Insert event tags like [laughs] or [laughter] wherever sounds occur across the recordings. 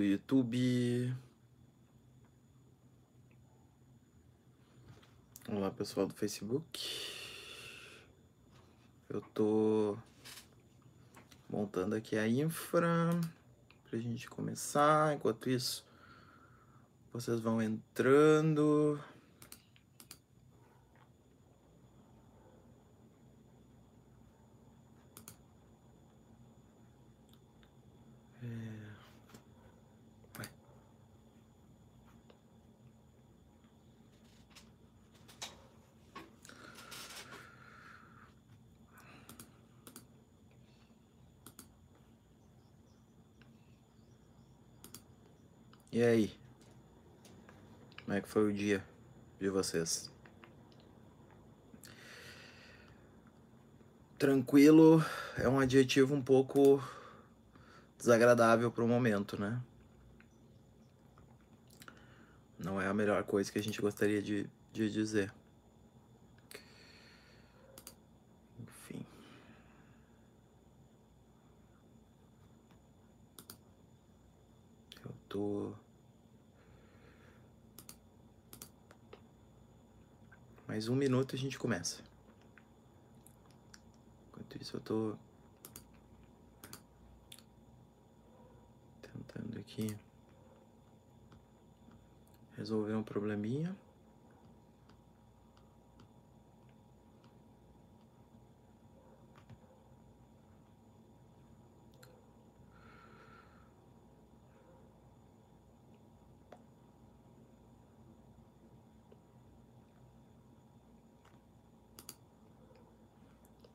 Do YouTube. Olá pessoal do Facebook. Eu tô montando aqui a infra pra gente começar. Enquanto isso, vocês vão entrando. E aí? Como é que foi o dia de vocês? Tranquilo é um adjetivo um pouco desagradável para o momento, né? Não é a melhor coisa que a gente gostaria de, de dizer. Enfim. Mais um minuto a gente começa. Enquanto isso eu tô tentando aqui resolver um probleminha.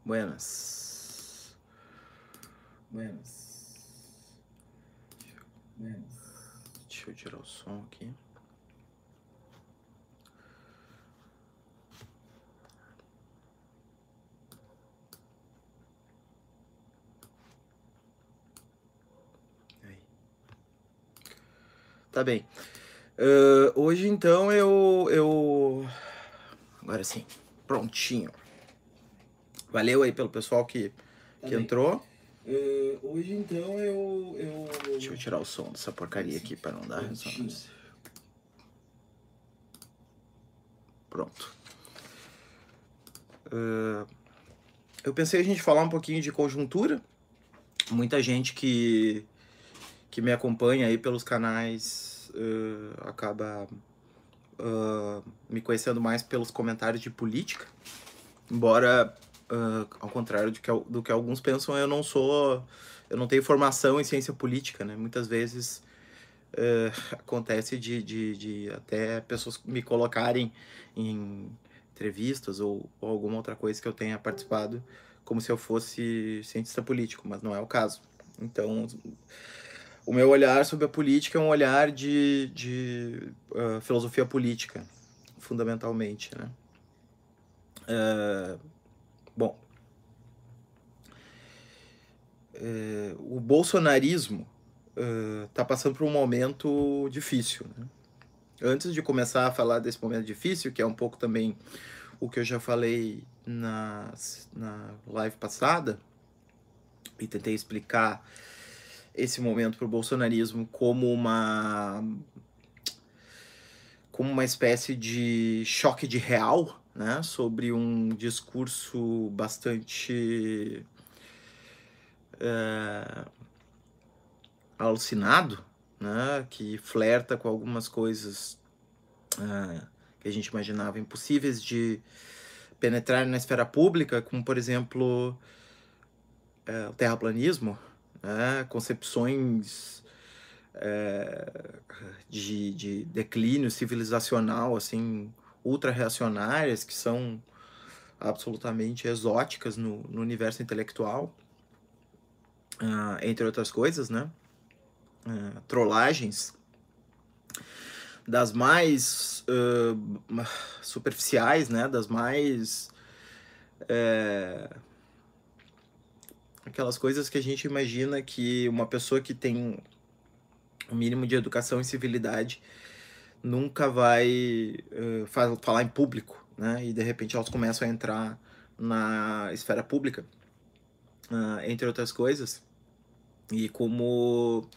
Buenas. Buenas. Deixa eu tirar o som aqui. Tá bem. Uh, hoje então eu, eu. Agora sim, prontinho. Valeu aí pelo pessoal que, que entrou. Eh, hoje então eu, eu. Deixa eu tirar o som dessa porcaria aqui para não dar ressonância. Pronto. Ah, eu pensei a gente falar um pouquinho de conjuntura. Muita gente que, que me acompanha aí pelos canais ah, acaba me conhecendo mais pelos comentários de política. Embora, ah, ao contrário do que, do que alguns pensam, eu não sou. Eu não tenho formação em ciência política, né? Muitas vezes eh, [laughs] acontece de, de, de até pessoas me colocarem em entrevistas ou, ou alguma outra coisa que eu tenha participado como se eu fosse cientista político, mas não é o caso. Então, o meu olhar sobre a política é um olhar de, de ah, filosofia política, fundamentalmente, né? Eh, bom, eh, o bolsonarismo está passando por um momento difícil. Né? Antes de começar a falar desse momento difícil, que é um pouco também o que eu já falei na, na live passada, e tentei explicar esse momento para o bolsonarismo como uma como uma espécie de choque de real, né, sobre um discurso bastante eh, alucinado, né, que flerta com algumas coisas ah, que a gente imaginava impossíveis de penetrar na esfera pública, como por exemplo eh, o terraplanismo, né, concepções eh, de, de declínio civilizacional assim ultra reacionárias que são absolutamente exóticas no, no universo intelectual, ah, entre outras coisas, né? Ah, trollagens das mais ah, superficiais, né? Das mais eh, aquelas coisas que a gente imagina que uma pessoa que tem um mínimo de educação e civilidade nunca vai fa- falar em público, né? E de repente elas começam a entrar na esfera pública, ah, entre outras coisas. E como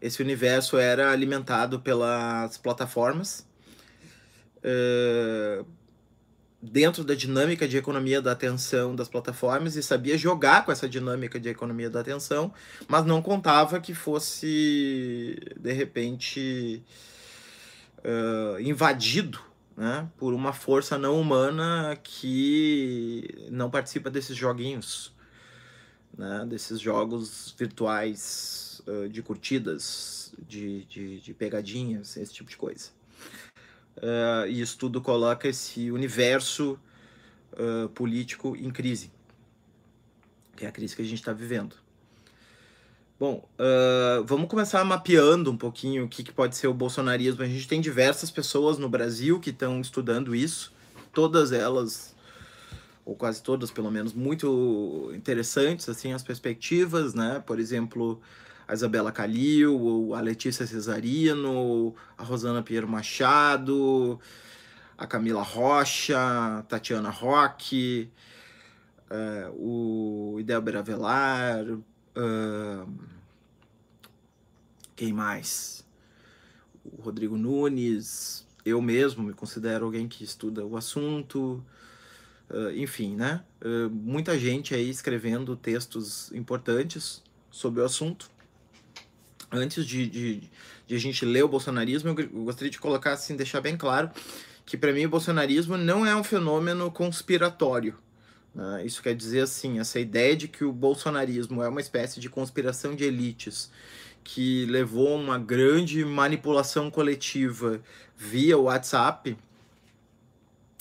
esse universo era alimentado pelas plataformas. Uh, dentro da dinâmica de economia da atenção das plataformas e sabia jogar com essa dinâmica de economia da atenção, mas não contava que fosse, de repente, uh, invadido né, por uma força não humana que não participa desses joguinhos, né, desses jogos virtuais uh, de curtidas, de, de, de pegadinhas, esse tipo de coisa. Uh, e isso tudo coloca esse universo político em crise, que é a crise que a gente está vivendo. Bom, uh, vamos começar mapeando um pouquinho o que, que pode ser o bolsonarismo. A gente tem diversas pessoas no Brasil que estão estudando isso, todas elas, ou quase todas pelo menos, muito interessantes, assim, as perspectivas, né? Por exemplo, a Isabela Calil, a Letícia Cesarino, a Rosana Pinheiro Machado, a Camila Rocha, a Tatiana Roque, uh, o Idel Avelar, uh, quem mais? O Rodrigo Nunes, eu mesmo me considero alguém que estuda o assunto, uh, enfim, né? muita gente aí escrevendo textos importantes sobre o assunto antes de, de, de, a gente ler o bolsonarismo, eu gostaria de colocar assim, deixar bem claro que para mim o bolsonarismo não é um fenômeno conspiratório. Né? Isso quer dizer assim, essa ideia de que o bolsonarismo é uma espécie de conspiração de elites que levou uma grande manipulação coletiva via WhatsApp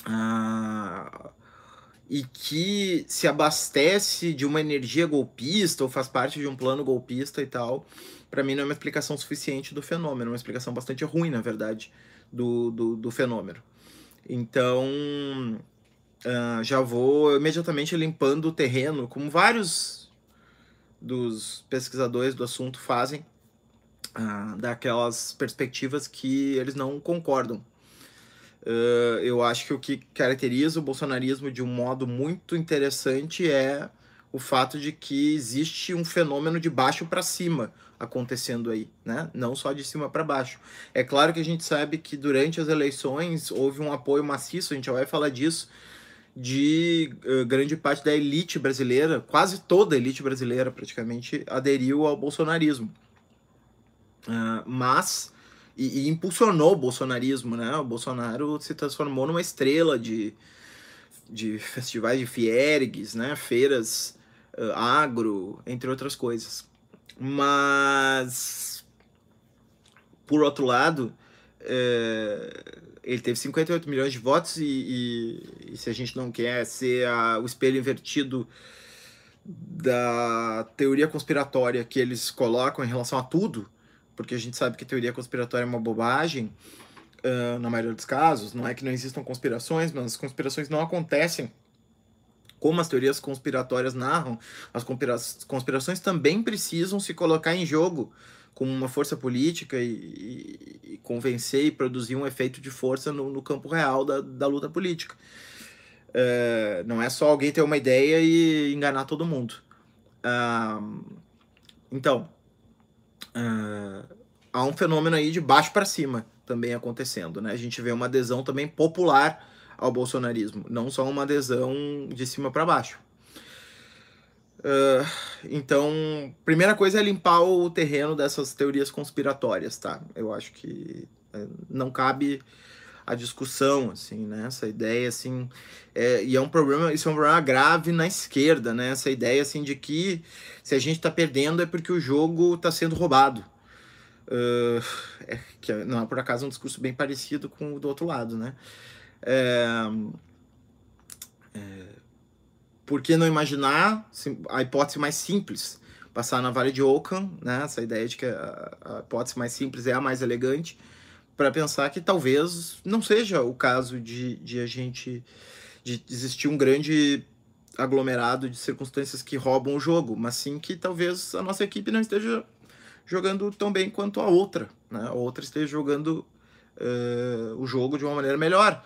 ah, e que se abastece de uma energia golpista ou faz parte de um plano golpista e tal, para mim não é uma explicação suficiente do fenômeno, é uma explicação bastante ruim, na verdade, do, do, do fenômeno. Então, uh, já vou imediatamente limpando o terreno, como vários dos pesquisadores do assunto fazem, uh, daquelas perspectivas que eles não concordam. Uh, eu acho que o que caracteriza o bolsonarismo de um modo muito interessante é o fato de que existe um fenômeno de baixo para cima, acontecendo aí, né? Não só de cima para baixo. É claro que a gente sabe que durante as eleições houve um apoio maciço, a gente já vai falar disso, de uh, grande parte da elite brasileira, quase toda a elite brasileira praticamente aderiu ao bolsonarismo. Uh, mas e, e, impulsionou o bolsonarismo, né? O Bolsonaro se transformou numa estrela de, de festivais de fiergues, né? Feiras uh, agro, entre outras coisas. Mas, por outro lado, é, ele teve 58 milhões de votos e, e, e se a gente não quer ser a, o espelho invertido da teoria conspiratória que eles colocam em relação a tudo, porque a gente sabe que teoria conspiratória é uma bobagem, uh, na maioria dos casos, não é que não existam conspirações, mas as conspirações não acontecem. Como as teorias conspiratórias narram, as conspirações também precisam se colocar em jogo como uma força política e, e, convencer e produzir um efeito de força no, no campo real da, da luta política. É, não é só alguém ter uma ideia e enganar todo mundo. então, há um fenômeno aí de baixo para cima também acontecendo. Né? A gente vê uma adesão também popular ao bolsonarismo, não só uma adesão de cima para baixo. Uh, então, primeira coisa é limpar o terreno dessas teorias conspiratórias, tá? Eu acho que uh, não cabe a discussão, assim, né? Essa ideia, assim, é, e é um problema, isso é um problema grave na esquerda, né? Essa ideia, assim, de que se a gente está perdendo é porque o jogo está sendo roubado. Uh, é, que não é por acaso um discurso bem parecido com o do outro lado, né? É, é, por que não imaginar a hipótese mais simples? Passar na Vale de Ockham, né? essa ideia de que a, a hipótese mais simples é a mais elegante, para pensar que talvez não seja o caso de, de a gente de existir um grande aglomerado de circunstâncias que roubam o jogo, mas sim que talvez a nossa equipe não esteja jogando tão bem quanto a outra, né? A outra esteja jogando uh, o jogo de uma maneira melhor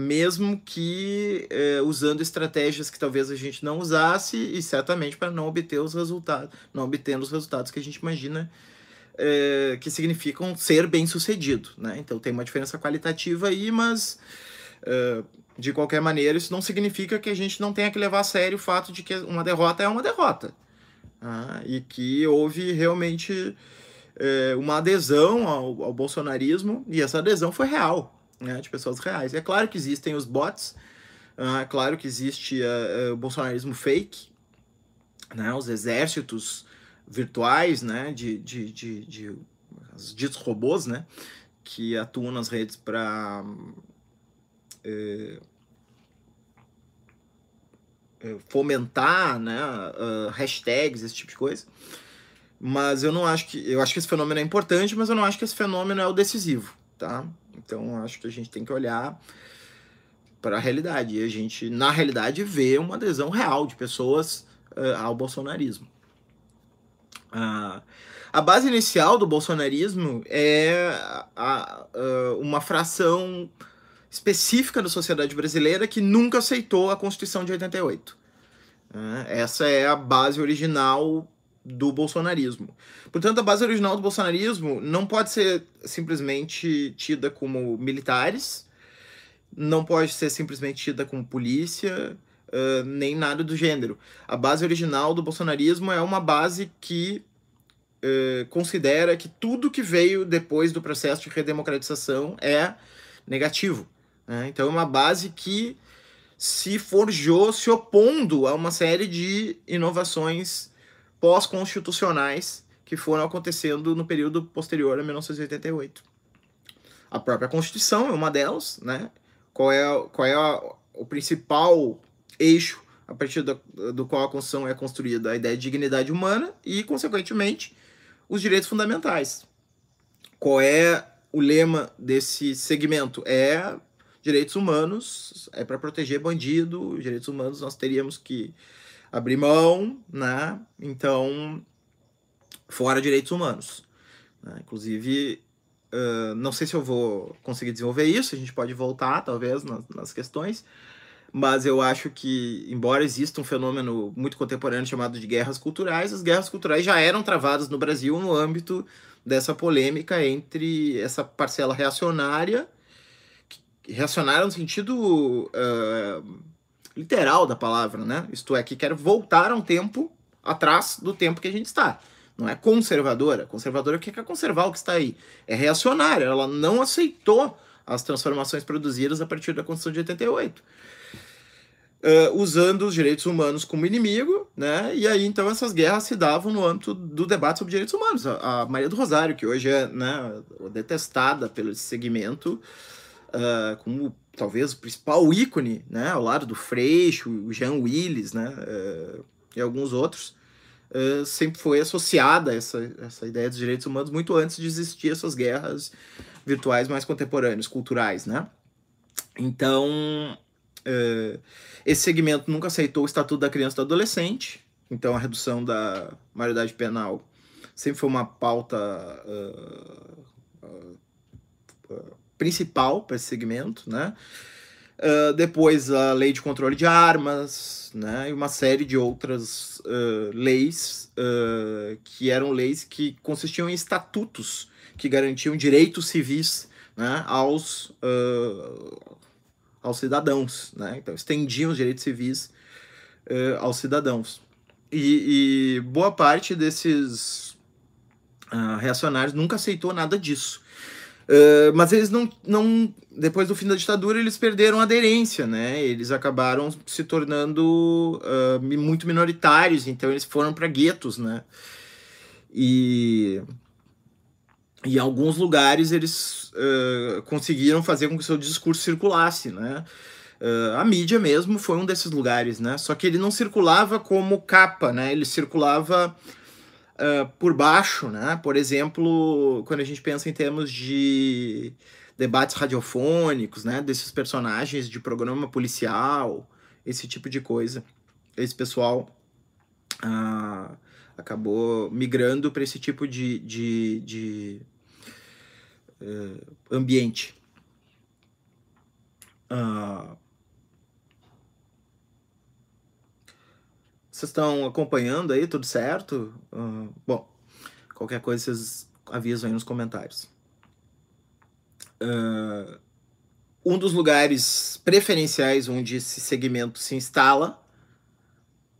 mesmo que é, usando estratégias que talvez a gente não usasse e certamente para não obter os resultados, não obtendo os resultados que a gente imagina é, que significam ser bem sucedido, né? Então tem uma diferença qualitativa aí, mas é, de qualquer maneira isso não significa que a gente não tenha que levar a sério o fato de que uma derrota é uma derrota né? e que houve realmente uma adesão ao, ao bolsonarismo e essa adesão foi real né, de pessoas reais. É claro que existem os bots, uh, é claro que existe uh, uh, o bolsonarismo fake, né, os exércitos virtuais, né, de, de, de, de os ditos robôs, né, que atuam nas redes para eh, eh, fomentar, né, hashtags, esse tipo de coisa. Mas eu não acho que eu acho que esse fenômeno é importante, mas eu não acho que esse fenômeno é o decisivo, tá? Então, acho que a gente tem que olhar para a realidade. E a gente, na realidade, vê uma adesão real de pessoas uh, ao bolsonarismo. Uh, a base inicial do bolsonarismo é a, uh, uma fração específica da sociedade brasileira que nunca aceitou a Constituição de 88. essa é a base original do bolsonarismo. Portanto, a base original do bolsonarismo não pode ser simplesmente tida como militares, não pode ser simplesmente tida como polícia, uh, nem nada do gênero. A base original do bolsonarismo é uma base que uh, considera que tudo que veio depois do processo de redemocratização é negativo. Né? Então, é uma base que se forjou se opondo a uma série de inovações pós-constitucionais que foram acontecendo no período posterior a 1988. A própria Constituição é uma delas, né? Qual é, qual é a, o principal eixo a partir do, do qual a Constituição é construída? A ideia de dignidade humana e, consequentemente, os direitos fundamentais. Qual é o lema desse segmento? É direitos humanos, é para proteger bandido, direitos humanos nós teríamos que abrir mão, né? Então, fora direitos humanos. Né? Inclusive, uh, não sei se eu vou conseguir desenvolver isso, a gente pode voltar, talvez, nas, nas questões, mas eu acho que, embora exista um fenômeno muito contemporâneo chamado de guerras culturais, as guerras culturais já eram travadas no Brasil no âmbito dessa polêmica entre essa parcela reacionária, reacionária no sentido uh, literal da palavra, né? Isto é, que quer voltar a um tempo atrás do tempo que a gente está. Não é conservadora. Conservadora quer conservar o que está aí. É reacionária. Ela não aceitou as transformações produzidas a partir da Constituição de 88. Uh, usando os direitos humanos como inimigo, né? E aí então essas guerras se davam no âmbito do debate sobre direitos humanos. A, a Maria do Rosário, que hoje é né, detestada pelo segmento, uh, como talvez o principal ícone, né, ao lado do Freixo, o Jean Willis, né, uh, e alguns outros, uh, sempre foi associada essa, essa ideia dos direitos humanos muito antes de existir essas guerras virtuais mais contemporâneas, culturais, né. Então, uh, esse segmento nunca aceitou o Estatuto da Criança e do Adolescente, então a redução da maioridade penal sempre foi uma pauta principal para esse segmento, né? Uh, depois a lei de controle de armas, né? E uma série de outras uh, leis uh, que eram leis que consistiam em estatutos que garantiam direitos civis né? aos, aos cidadãos, né? Então estendiam os direitos civis aos cidadãos. E, e, boa parte desses reacionários nunca aceitou nada disso. Uh, mas eles não, não. Depois do fim da ditadura, eles perderam aderência, né? Eles acabaram se tornando uh, muito minoritários, então eles foram para guetos, né? E. Em alguns lugares eles uh, conseguiram fazer com que seu discurso circulasse, né? a mídia mesmo foi um desses lugares, né? Só que ele não circulava como capa, né? Ele circulava uh, por baixo, né? Por exemplo, quando a gente pensa em termos de debates radiofônicos, né? Desses personagens de programa policial, esse tipo de coisa. Esse pessoal uh, acabou migrando para esse tipo de, de, de uh, ambiente. Uh, vocês estão acompanhando aí, tudo certo? Uh, bom, qualquer coisa vocês avisam aí nos comentários. Uh, um dos lugares preferenciais onde esse segmento se instala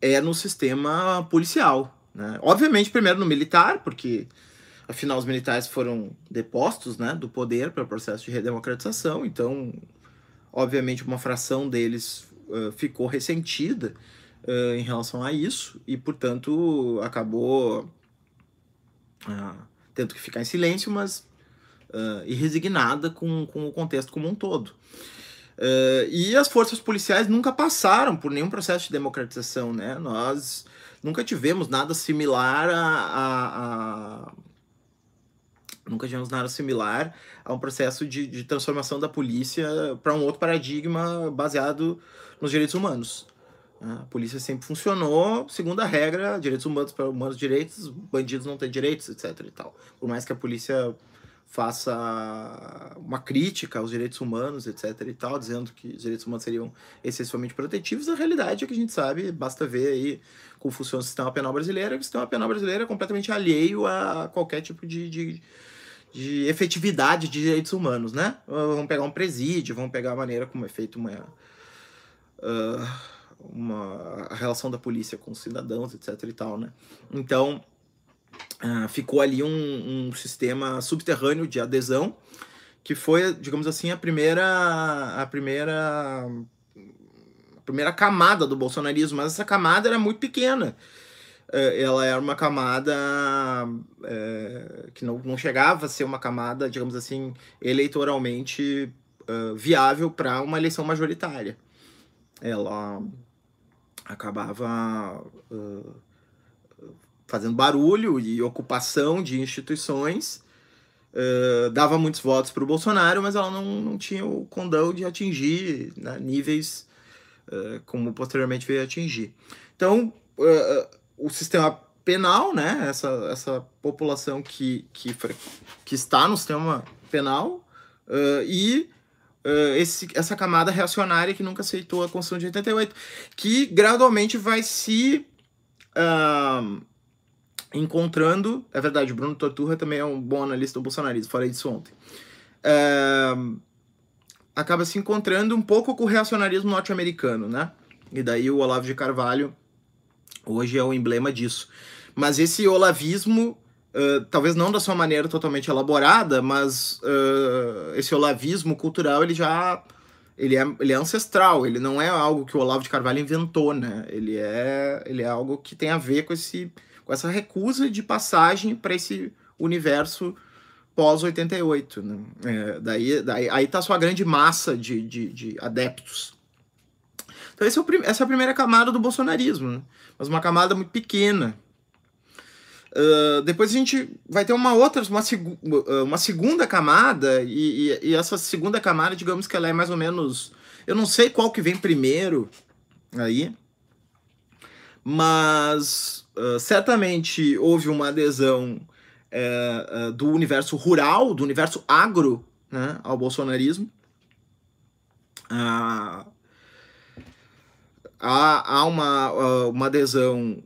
é no sistema policial. Né? Obviamente, primeiro no militar, porque afinal os militares foram depostos né, do poder para o processo de redemocratização, então, obviamente, uma fração deles uh, ficou ressentida uh, em relação a isso e, portanto, acabou uh, tendo que ficar em silêncio, mas uh, e resignada com, com o contexto como um todo. Uh, e as forças policiais nunca passaram por nenhum processo de democratização, né? Nós nunca tivemos nada similar a, a, a nunca tivemos nada similar a um processo de, de transformação da polícia para um outro paradigma baseado nos direitos humanos. A polícia sempre funcionou segundo a regra, direitos humanos para humanos direitos, bandidos não têm direitos, etc. E tal. Por mais que a polícia faça uma crítica aos direitos humanos, etc. e tal, dizendo que os direitos humanos seriam excessivamente protetivos, a realidade é que a gente sabe, basta ver aí como funciona o sistema penal brasileiro, que o sistema penal brasileiro é completamente alheio a qualquer tipo de, de, de efetividade de direitos humanos, né? Vamos pegar um presídio, vamos pegar a maneira como é feita uma, uh, uma a relação da polícia com os cidadãos, etc e tal, né? Então, uh, ficou ali um, um, sistema subterrâneo de adesão que foi, digamos assim, a primeira a primeira a primeira camada do bolsonarismo, mas essa camada era muito pequena. Uh, ela era uma camada uh, que não, não chegava a ser uma camada, digamos assim, eleitoralmente uh, viável para uma eleição majoritária. Ela acabava fazendo barulho e ocupação de instituições. Uh, dava muitos votos para o Bolsonaro, mas ela não, não tinha o condão de atingir né, níveis uh, como posteriormente veio atingir. Então, uh, o sistema penal, né, essa, essa população que, que, que está no sistema penal, e esse, essa camada reacionária que nunca aceitou a Constituição de 88, que gradualmente vai se encontrando. É verdade, Bruno Torturra também é um bom analista do bolsonarismo, falei disso ontem. É, acaba se encontrando um pouco com o reacionarismo norte-americano, né? E daí o Olavo de Carvalho hoje é o emblema disso. Mas esse olavismo, uh, talvez não da sua maneira totalmente elaborada, mas uh, esse olavismo cultural ele já ele é, ele é ancestral, ele não é algo que o Olavo de Carvalho inventou, né? Ele é, ele é algo que tem a ver com esse com essa recusa de passagem para esse universo pós-88. Né? É, daí, daí, aí tá a sua grande massa de, de, de adeptos. Então é o, essa é a primeira camada do bolsonarismo, né? mas uma camada muito pequena. Uh, depois a gente vai ter uma outra, uma, seg uma segunda camada, e, e, e, essa segunda camada, digamos que ela é mais ou menos. Eu não sei qual que vem primeiro aí, mas uh, certamente houve uma adesão uh, uh, do universo rural, do universo agro, né, ao bolsonarismo. Há, há uma, uma adesão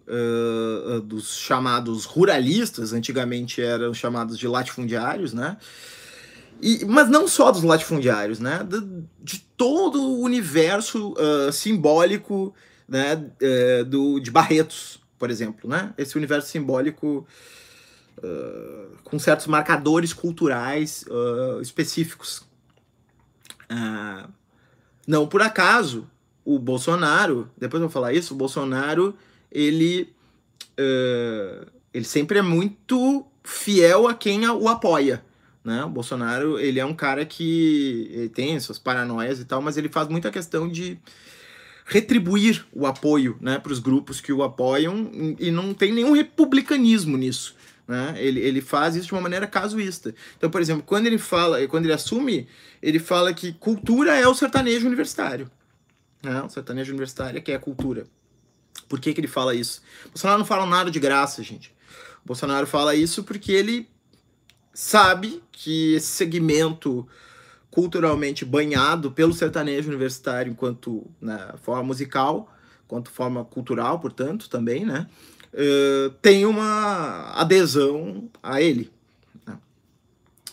dos chamados ruralistas, antigamente eram chamados de latifundiários, né? E, mas não só dos latifundiários, né? De, de todo o universo simbólico né, é, do, de Barretos, por exemplo, né? Esse universo simbólico uh, com certos marcadores culturais uh, específicos. Uh, não por acaso, o Bolsonaro, depois eu vou falar isso, o Bolsonaro, ele, ele sempre é muito fiel a quem o apoia. Né? O Bolsonaro, ele é um cara que tem suas paranoias e tal, mas ele faz muita questão de retribuir o apoio né, para os grupos que o apoiam e não tem nenhum republicanismo nisso. Né? Ele, ele faz isso de uma maneira casuísta. Então, por exemplo, quando ele fala, quando ele assume, ele fala que cultura é o sertanejo universitário. Né? O sertanejo universitário é que é a cultura. Por que, que ele fala isso? O Bolsonaro não fala nada de graça, gente. O Bolsonaro fala isso porque ele sabe que esse segmento culturalmente banhado pelo sertanejo universitário enquanto né, forma musical, quanto forma cultural, portanto, também, né? Uh, tem uma adesão a ele. Né?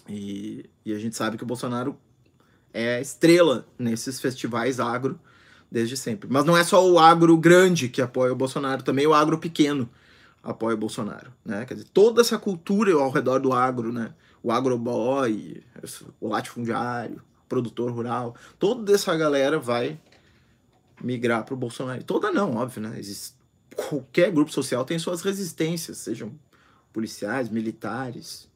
E, e a gente sabe que o Bolsonaro é estrela nesses festivais agro desde sempre. Mas não é só o agro grande que apoia o Bolsonaro, também o agro pequeno apoia o Bolsonaro, né? Quer dizer, toda essa cultura ao redor do agro, né? O agroboy, o latifundiário, produtor rural, toda essa galera vai migrar para o Bolsonaro. Toda não, óbvio, né? Existe, qualquer grupo social tem suas resistências, sejam policiais, militares,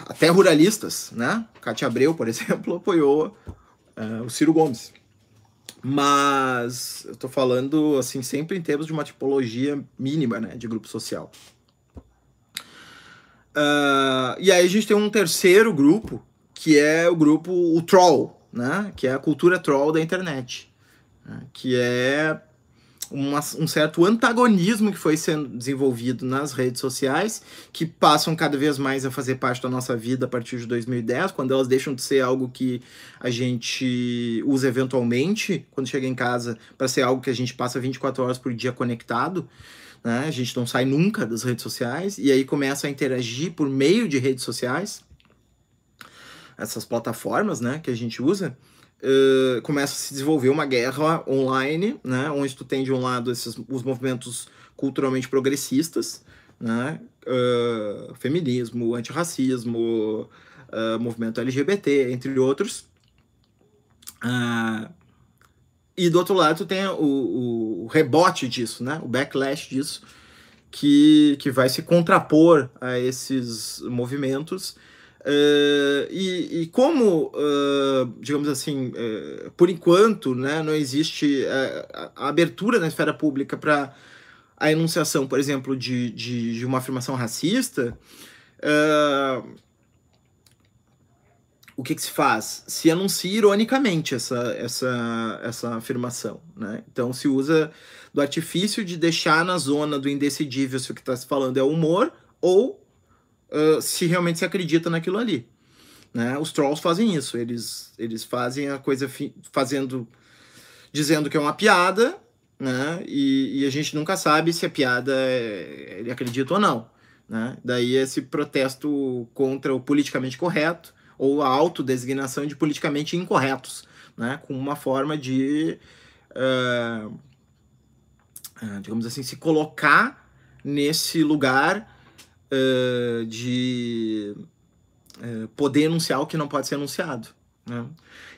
até ruralistas, né? Cátia Abreu, por [laughs] exemplo, apoiou uh, o Ciro Gomes. Mas eu tô falando, assim, sempre em termos de uma tipologia mínima, né, de grupo social. Uh, e aí a gente tem um terceiro grupo, que é o grupo, o troll, né, que é a cultura troll da internet. Né, que é uma, um certo antagonismo que foi sendo desenvolvido nas redes sociais, que passam cada vez mais a fazer parte da nossa vida a partir de 2010, quando elas deixam de ser algo que a gente usa eventualmente quando chega em casa, para ser algo que a gente passa 24 horas por dia conectado. Né? A gente não sai nunca das redes sociais e aí começa a interagir por meio de redes sociais, essas plataformas né, que a gente usa uh, começa a se desenvolver uma guerra online, né, onde tu tem de um lado esses, os movimentos culturalmente progressistas, né, uh, feminismo, antirracismo, uh, movimento LGBT, entre outros. Uh, e do outro lado tu tem o, o, o, rebote disso, né, o backlash disso, que, que vai se contrapor a esses movimentos Uh, e, e, como, uh, digamos assim, uh, por enquanto, né, não existe a, abertura na esfera pública para a enunciação, por exemplo, de, de, de uma afirmação racista, o que, que, se faz? Se anuncia ironicamente essa, essa, essa afirmação. Né? Então se usa do artifício de deixar na zona do indecidível se o que está se falando é humor ou se realmente se acredita naquilo ali. Né? Os trolls fazem isso, eles, eles fazem a coisa fazendo, dizendo que é uma piada, né? E, e, a gente nunca sabe se a piada é, ele acredita ou não. Né? Daí esse protesto contra o politicamente correto ou a autodesignação de politicamente incorretos, né? com uma forma de, uh, digamos assim, se colocar nesse lugar uh, de uh, poder enunciar o que não pode ser anunciado. Né?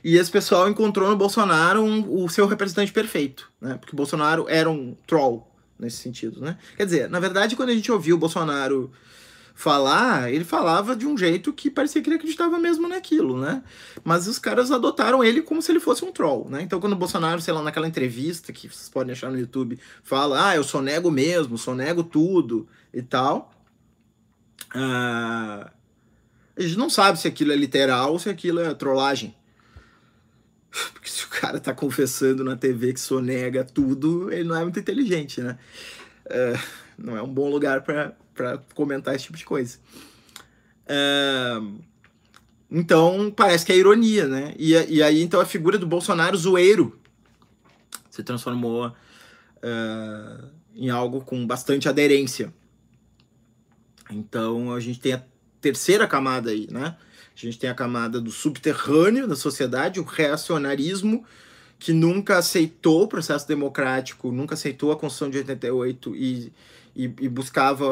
E esse pessoal encontrou no Bolsonaro um, o seu representante perfeito, né? porque o Bolsonaro era um troll nesse sentido. Né? Quer dizer, na verdade, quando a gente ouviu o Bolsonaro falar, ele falava de um jeito que parecia que ele acreditava mesmo naquilo, né? Mas os caras adotaram ele como se ele fosse um troll, né? Então quando o Bolsonaro, sei lá, naquela entrevista que vocês podem achar no YouTube, fala, ah, eu sou nego mesmo, sou nego tudo e tal, ah, a gente não sabe se aquilo é literal ou se aquilo é trollagem. [laughs] Porque se o cara tá confessando na TV que sonega tudo, ele não é muito inteligente, né? É, não é um bom lugar para comentar esse tipo de coisa. É, então, parece que é ironia, né? E, e aí, então, a figura do Bolsonaro zoeiro se transformou é, em algo com bastante aderência. Então a gente tem a terceira camada aí, né? A gente tem a camada do subterrâneo da sociedade, o reacionarismo, que nunca aceitou o processo democrático, nunca aceitou a Constituição de 88 e, e, e buscava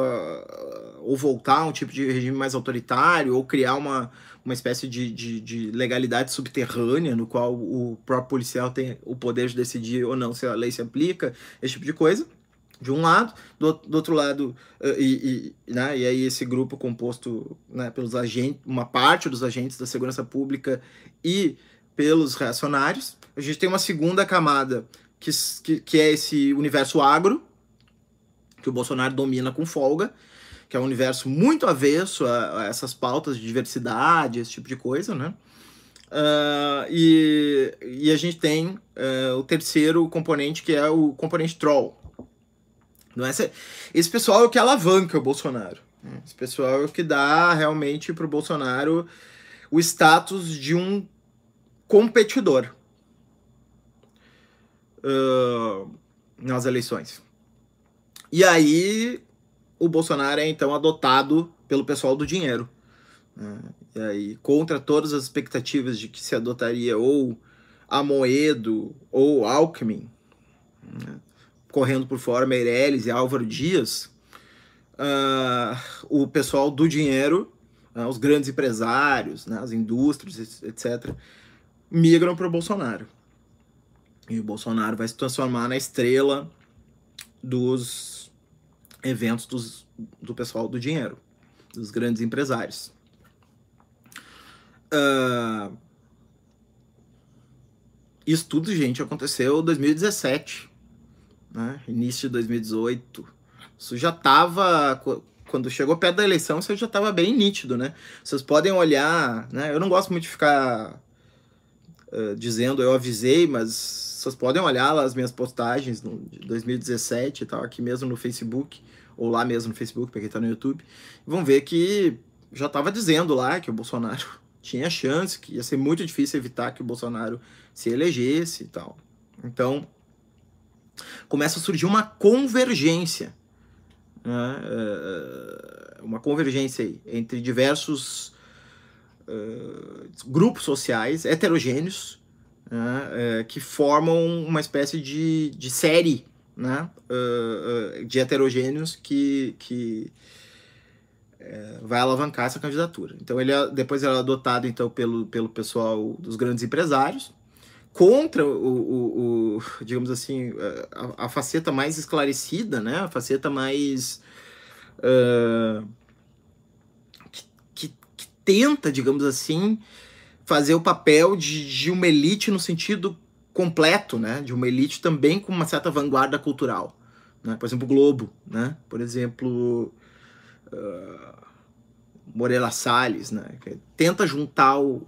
ou voltar a um tipo de regime mais autoritário, ou criar uma, uma espécie de, de, de, legalidade subterrânea, no qual o próprio policial tem o poder de decidir ou não se a lei se aplica, esse tipo de coisa de um lado, do, do outro lado, uh, e, e, né, e aí esse grupo composto né, pelos agentes, uma parte dos agentes da segurança pública e pelos reacionários. A gente tem uma segunda camada, que, que, que é esse universo agro, que o Bolsonaro domina com folga, que é um universo muito avesso a, a essas pautas de diversidade, esse tipo de coisa, né? Uh, e, e a gente tem uh, o terceiro componente, que é o componente troll, não é esse pessoal é o que alavanca o Bolsonaro. Esse pessoal é o que dá realmente para o Bolsonaro o status de um competidor uh, nas eleições. E aí o Bolsonaro é então adotado pelo pessoal do dinheiro. Né? E aí, contra todas as expectativas de que se adotaria ou Amoedo ou Alckmin, né? Correndo por fora Meirelles e Álvaro Dias, uh, o pessoal do dinheiro, uh, os grandes empresários, né, as indústrias, etc., migram para o Bolsonaro. E o Bolsonaro vai se transformar na estrela dos eventos dos, do pessoal do dinheiro, dos grandes empresários. Uh, isso tudo, gente, aconteceu em 2017, né? início de 2018. Isso já estava quando chegou perto da eleição, isso já estava bem nítido, né? Vocês podem olhar, né? Eu não gosto muito de ficar uh, dizendo eu avisei, mas vocês podem olhar lá as minhas postagens de 2017 e tal, aqui mesmo no Facebook, ou lá mesmo no Facebook, para quem está no YouTube, vão ver que já estava dizendo lá que o Bolsonaro [laughs] tinha chance, que ia ser muito difícil evitar que o Bolsonaro se elegesse e tal. Então, começa a surgir uma convergência né, é, uma convergência entre diversos uh, grupos sociais heterogêneos né, uh, que formam uma espécie de, de série né, uh, de heterogêneos que, que vai alavancar essa candidatura. Então ele é, depois ele é adotado então pelo, pelo pessoal dos grandes empresários contra o, o, o digamos assim, a, a, faceta mais esclarecida, né? A faceta mais uh, que, que, que, tenta, digamos assim, fazer o papel de, de uma elite no sentido completo, né? De uma elite também com uma certa vanguarda cultural, né? Por exemplo, o Globo, né? Por exemplo, uh, Morela Salles, né? Que tenta juntar o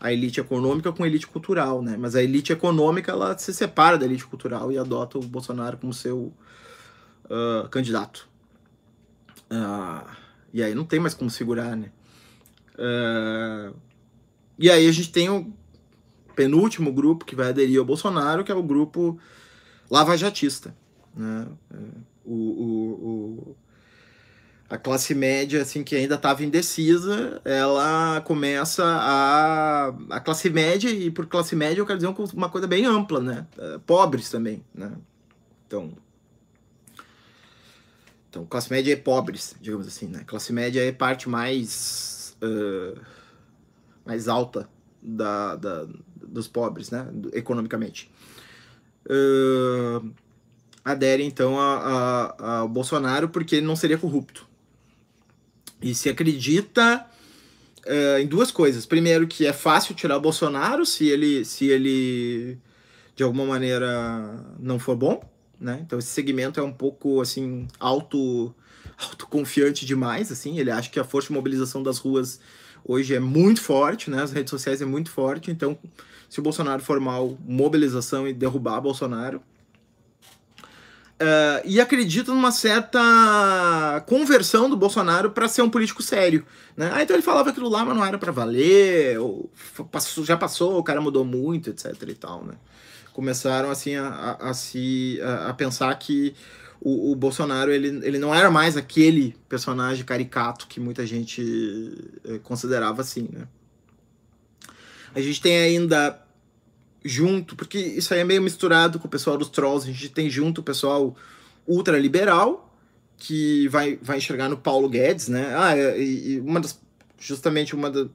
a elite econômica com a elite cultural, né? Mas a elite econômica ela se separa da elite cultural e adota o Bolsonaro como seu uh, candidato. Uh, e aí não tem mais como segurar, né? Uh, e aí a gente tem o penúltimo grupo que vai aderir ao Bolsonaro, que é o grupo lavajatista, né? o, o, o a classe média, assim, que ainda estava indecisa, ela começa a... A classe média, e por classe média eu quero dizer uma coisa bem ampla, né? É, pobres também, né? Então... Então, classe média é pobres, digamos assim, né? Classe média é parte mais... Uh, mais alta da, da, dos pobres, né? Economicamente. Uh, adere, então, ao Bolsonaro porque ele não seria corrupto. E se acredita uh, em duas coisas. Primeiro, que é fácil tirar Bolsonaro se ele, se ele de alguma maneira não for bom. Né? Então esse segmento é um pouco assim auto [laughs] autoconfiante demais, assim, ele acha que a força de mobilização das ruas hoje é muito forte, né? As redes sociais é muito forte, então se o Bolsonaro for mal, mobilização e derrubar Bolsonaro, Uh, e acredita numa certa conversão do Bolsonaro para ser um político sério. Né? Ah, então ele falava aquilo lá, mas não era para valer, ou passou, já passou, o cara mudou muito, etc. e tal. Né? Começaram assim a, a, a se, a, a, pensar que o, o, Bolsonaro ele, ele não era mais aquele personagem caricato que muita gente eh, considerava assim. Né? A gente tem ainda junto, porque isso aí é meio misturado com o pessoal dos trolls, a gente tem junto o pessoal ultraliberal, que vai, vai enxergar no Paulo Guedes, né? Ah, é, e, e uma das, justamente uma da,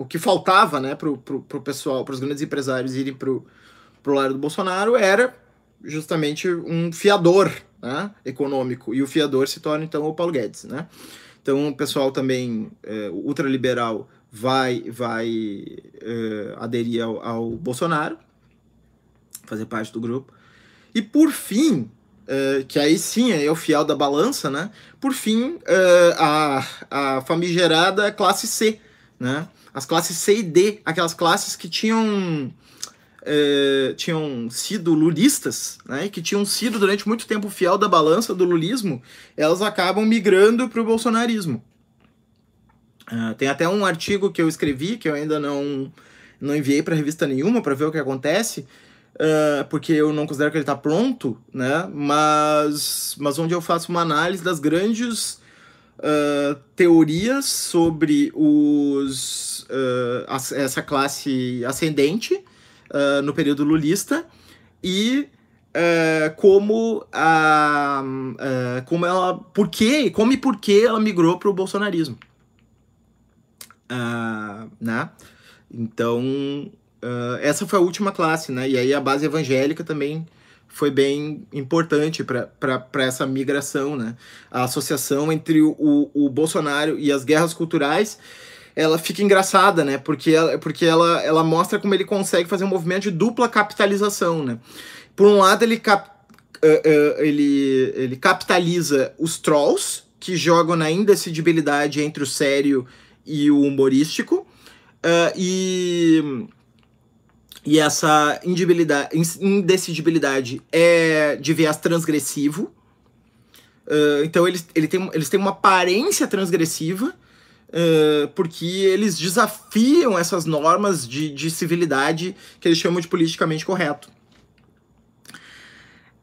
o que faltava, né, pro, pro, pro pessoal, para os grandes empresários irem pro, pro lado do Bolsonaro era justamente um fiador, né, econômico, e o fiador se torna então o Paulo Guedes, né? Então o pessoal também é, ultraliberal vai vai é, aderir ao, ao Bolsonaro, fazer parte do grupo. E por fim, uh, que aí sim é o fiel da balança, né? Por fim, uh, a, a famigerada classe C, né? As classes C e D, aquelas classes que tinham uh, tinham sido lulistas, né? Que tinham sido durante muito tempo fiel da balança do lulismo, elas acabam migrando para o bolsonarismo. Tem até um artigo que eu escrevi que eu ainda não, não enviei para revista nenhuma para ver o que acontece, uh, porque eu não considero que ele está pronto, né? Mas, mas onde eu faço uma análise das grandes uh, teorias sobre os, essa classe ascendente no período lulista e como a como ela por que como e por que ela migrou para o bolsonarismo uh, né? Então, uh, essa foi a última classe, né? E aí a base evangélica também foi bem importante para essa migração, né? A associação entre o, o Bolsonaro e as guerras culturais, ela fica engraçada, né? Porque, ela, porque ela, ela mostra como ele consegue fazer um movimento de dupla capitalização, né? Por um lado, ele, cap, uh, uh, ele, ele capitaliza os trolls, que jogam na indecidibilidade entre o sério e o humorístico. Uh, e, e essa indecidibilidade é de viés transgressivo. Uh, então eles, ele tem, eles têm uma aparência transgressiva uh, porque eles desafiam essas normas de, de civilidade que eles chamam de politicamente correto.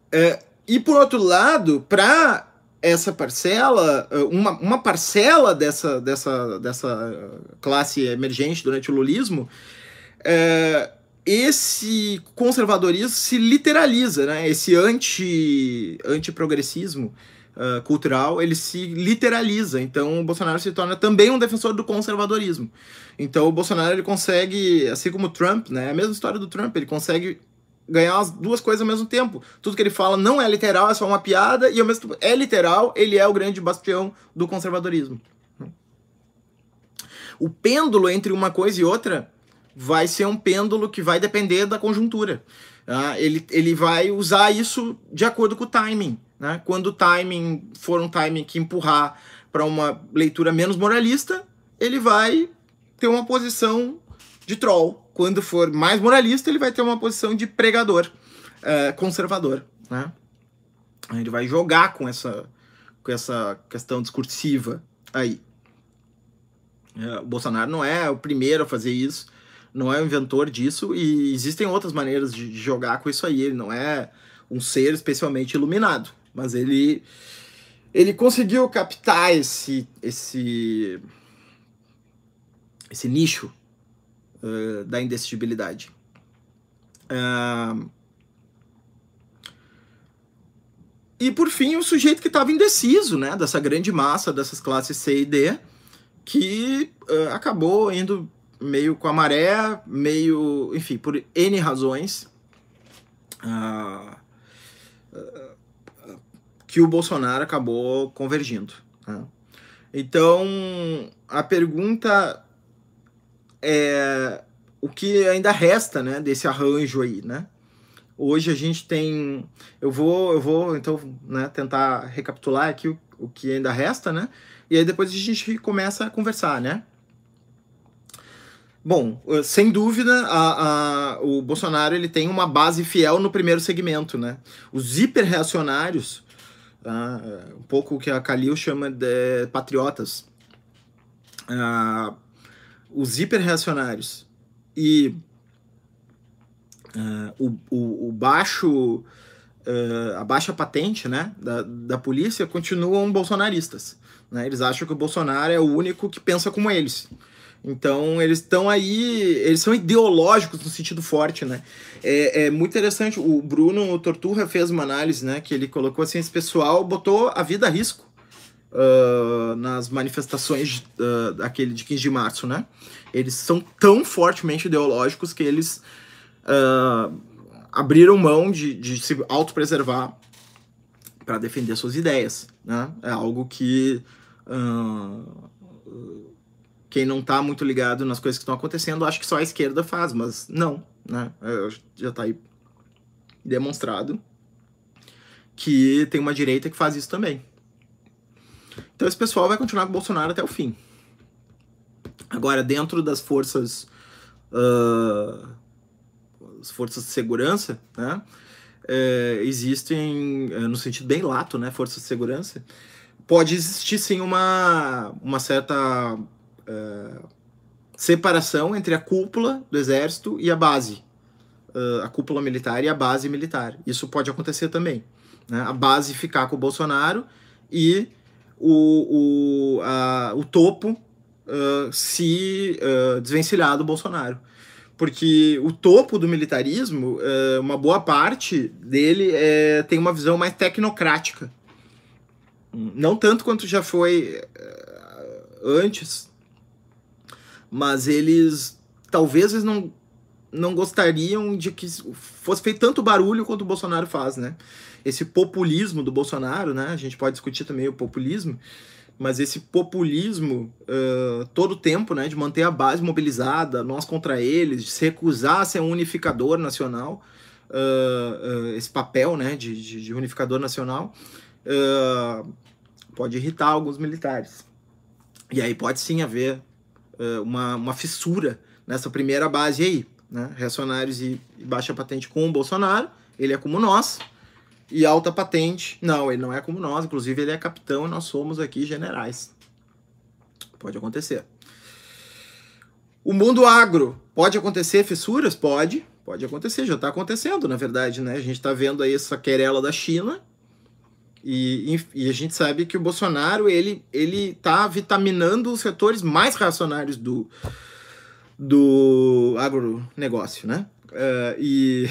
Uh, e por outro lado, para essa parcela, uma, uma parcela dessa, dessa, dessa classe emergente durante o lulismo, esse conservadorismo se literaliza, né? Esse anti, anti-progressismo uh, cultural, ele se literaliza. Então, o Bolsonaro se torna também um defensor do conservadorismo. Então, o Bolsonaro, ele consegue, assim como o Trump, né? A mesma história do Trump, ele consegue ganhar as duas coisas ao mesmo tempo. Tudo que ele fala não é literal, é só uma piada, e ao mesmo tempo é literal, ele é o grande bastião do conservadorismo. O pêndulo entre uma coisa e outra vai ser um pêndulo que vai depender da conjuntura. Tá? Ele, ele vai usar isso de acordo com o timing. Né? Quando o timing for um timing que empurrar para uma leitura menos moralista, ele vai ter uma posição de troll quando for mais moralista, ele vai ter uma posição de pregador, uh, conservador, né? Ele vai jogar com essa, com essa questão discursiva aí. Uh, o Bolsonaro não é o primeiro a fazer isso, não é o inventor disso, e existem outras maneiras de jogar com isso aí. Ele não é um ser especialmente iluminado, mas ele ele conseguiu captar esse esse esse nicho uh, da indecidibilidade. Uh, e por fim, o sujeito que estava indeciso, né, dessa grande massa dessas classes C e D, que uh, acabou indo meio com a maré, meio, enfim, por N razões, que o Bolsonaro acabou convergindo. Né? Então, a pergunta é, o que ainda resta, né, desse arranjo aí, né? Hoje a gente tem, eu vou, eu vou então, né, tentar recapitular aqui o, o que ainda resta, né? E aí depois a gente começa a conversar, né? Bom, sem dúvida, a, a, o Bolsonaro ele tem uma base fiel no primeiro segmento, né? Os hiperreacionários, tá? um pouco o que a Calil chama de patriotas, uh, os hiperreacionários e uh, o, o, o, baixo uh, a baixa patente né, da, da polícia continuam bolsonaristas. Né? Eles acham que o Bolsonaro é o único que pensa como eles. Então eles estão aí, eles são ideológicos no sentido forte, né? É, é, muito interessante. O Bruno Torturra fez uma análise, né? Que ele colocou assim: esse pessoal botou a vida a risco uh, nas manifestações uh, daquele de 15 de março, né? Eles são tão fortemente ideológicos que eles uh, abriram mão de, de se autopreservar para defender suas ideias, né? É algo que quem não está muito ligado nas coisas que estão acontecendo acha que só a esquerda faz, mas não, né? É, já está aí demonstrado que tem uma direita que faz isso também. Então esse pessoal vai continuar com o Bolsonaro até o fim. Agora, dentro das forças. Uh, as forças de segurança, né? É, existem, é, no sentido bem lato, né? Forças de segurança. Pode existir sim uma, uma certa uh, separação entre a cúpula do exército e a base, uh, a cúpula militar e a base militar. Isso pode acontecer também. Né? A base ficar com o Bolsonaro e o, o, a, o topo uh, se desvencilhar do Bolsonaro. Porque o topo do militarismo, uma boa parte dele é, tem uma visão mais tecnocrática. Não tanto quanto já foi antes, mas eles talvez eles não, não gostariam de que fosse feito tanto barulho quanto o Bolsonaro faz, né? Esse populismo do Bolsonaro, né? A gente pode discutir também o populismo, mas esse populismo uh, todo tempo, né, de manter a base mobilizada, nós contra eles, de se recusar a ser um unificador nacional, uh, uh, esse papel, né, de, de, de unificador nacional, pode irritar alguns militares. E aí pode sim haver uma, uma fissura nessa primeira base aí, né, reacionários e, e baixa patente com o Bolsonaro, ele é como nós, e alta patente. Não, ele não é como nós, inclusive ele é capitão e nós somos aqui generais. Pode acontecer. O mundo agro, pode acontecer fissuras? Pode, pode acontecer, já está acontecendo, na verdade, né? A gente está vendo aí essa querela da China e, e, a gente sabe que o Bolsonaro, ele, ele tá vitaminando os setores mais reacionários do, do agronegócio, né? Uh, e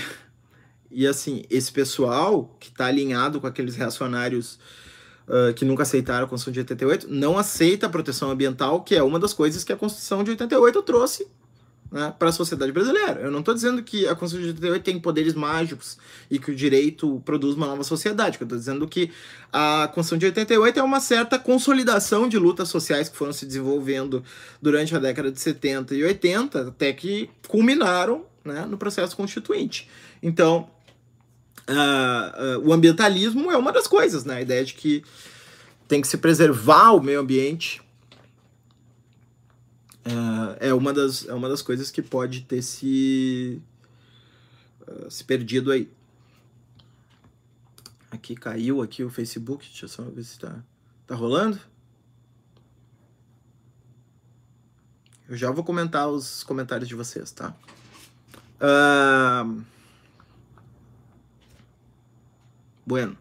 e assim, esse pessoal que está alinhado com aqueles reacionários uh, que nunca aceitaram a Constituição de 88, não aceita a proteção ambiental, que é uma das coisas que a Constituição de 88 trouxe né, para a sociedade brasileira. Eu não estou dizendo que a Constituição de 88 tem poderes mágicos e que o direito produz uma nova sociedade. Eu estou dizendo que a Constituição de 88 é uma certa consolidação de lutas sociais que foram se desenvolvendo durante a década de 70 e 80, até que culminaram né, no processo constituinte. Então, uh, uh, o ambientalismo é uma das coisas, né? A ideia de que tem que se preservar o meio ambiente uh, é, uma das, é uma das coisas que pode ter se, se perdido aí. Aqui caiu aqui o Facebook, deixa eu só ver se tá, tá rolando. Eu já vou comentar os comentários de vocês, tá? Uh... Bueno.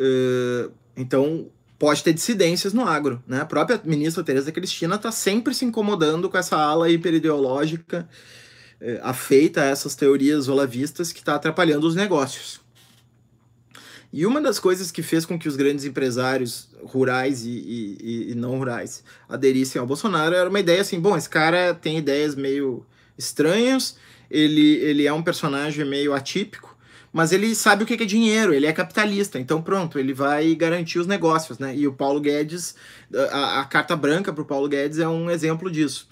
Uh, então, pode ter dissidências no agro. Né? A própria ministra Tereza Cristina está sempre se incomodando com essa ala hiperideológica uh, afeita a essas teorias olavistas que está atrapalhando os negócios. E uma das coisas que fez com que os grandes empresários rurais e, e, e não rurais aderissem ao Bolsonaro era uma ideia assim: bom, esse cara tem ideias meio estranhas, ele, ele é um personagem meio atípico, mas ele sabe o que é dinheiro, ele é capitalista, então pronto, ele vai garantir os negócios, né? E o Paulo Guedes, a, a carta branca para o Paulo Guedes é um exemplo disso.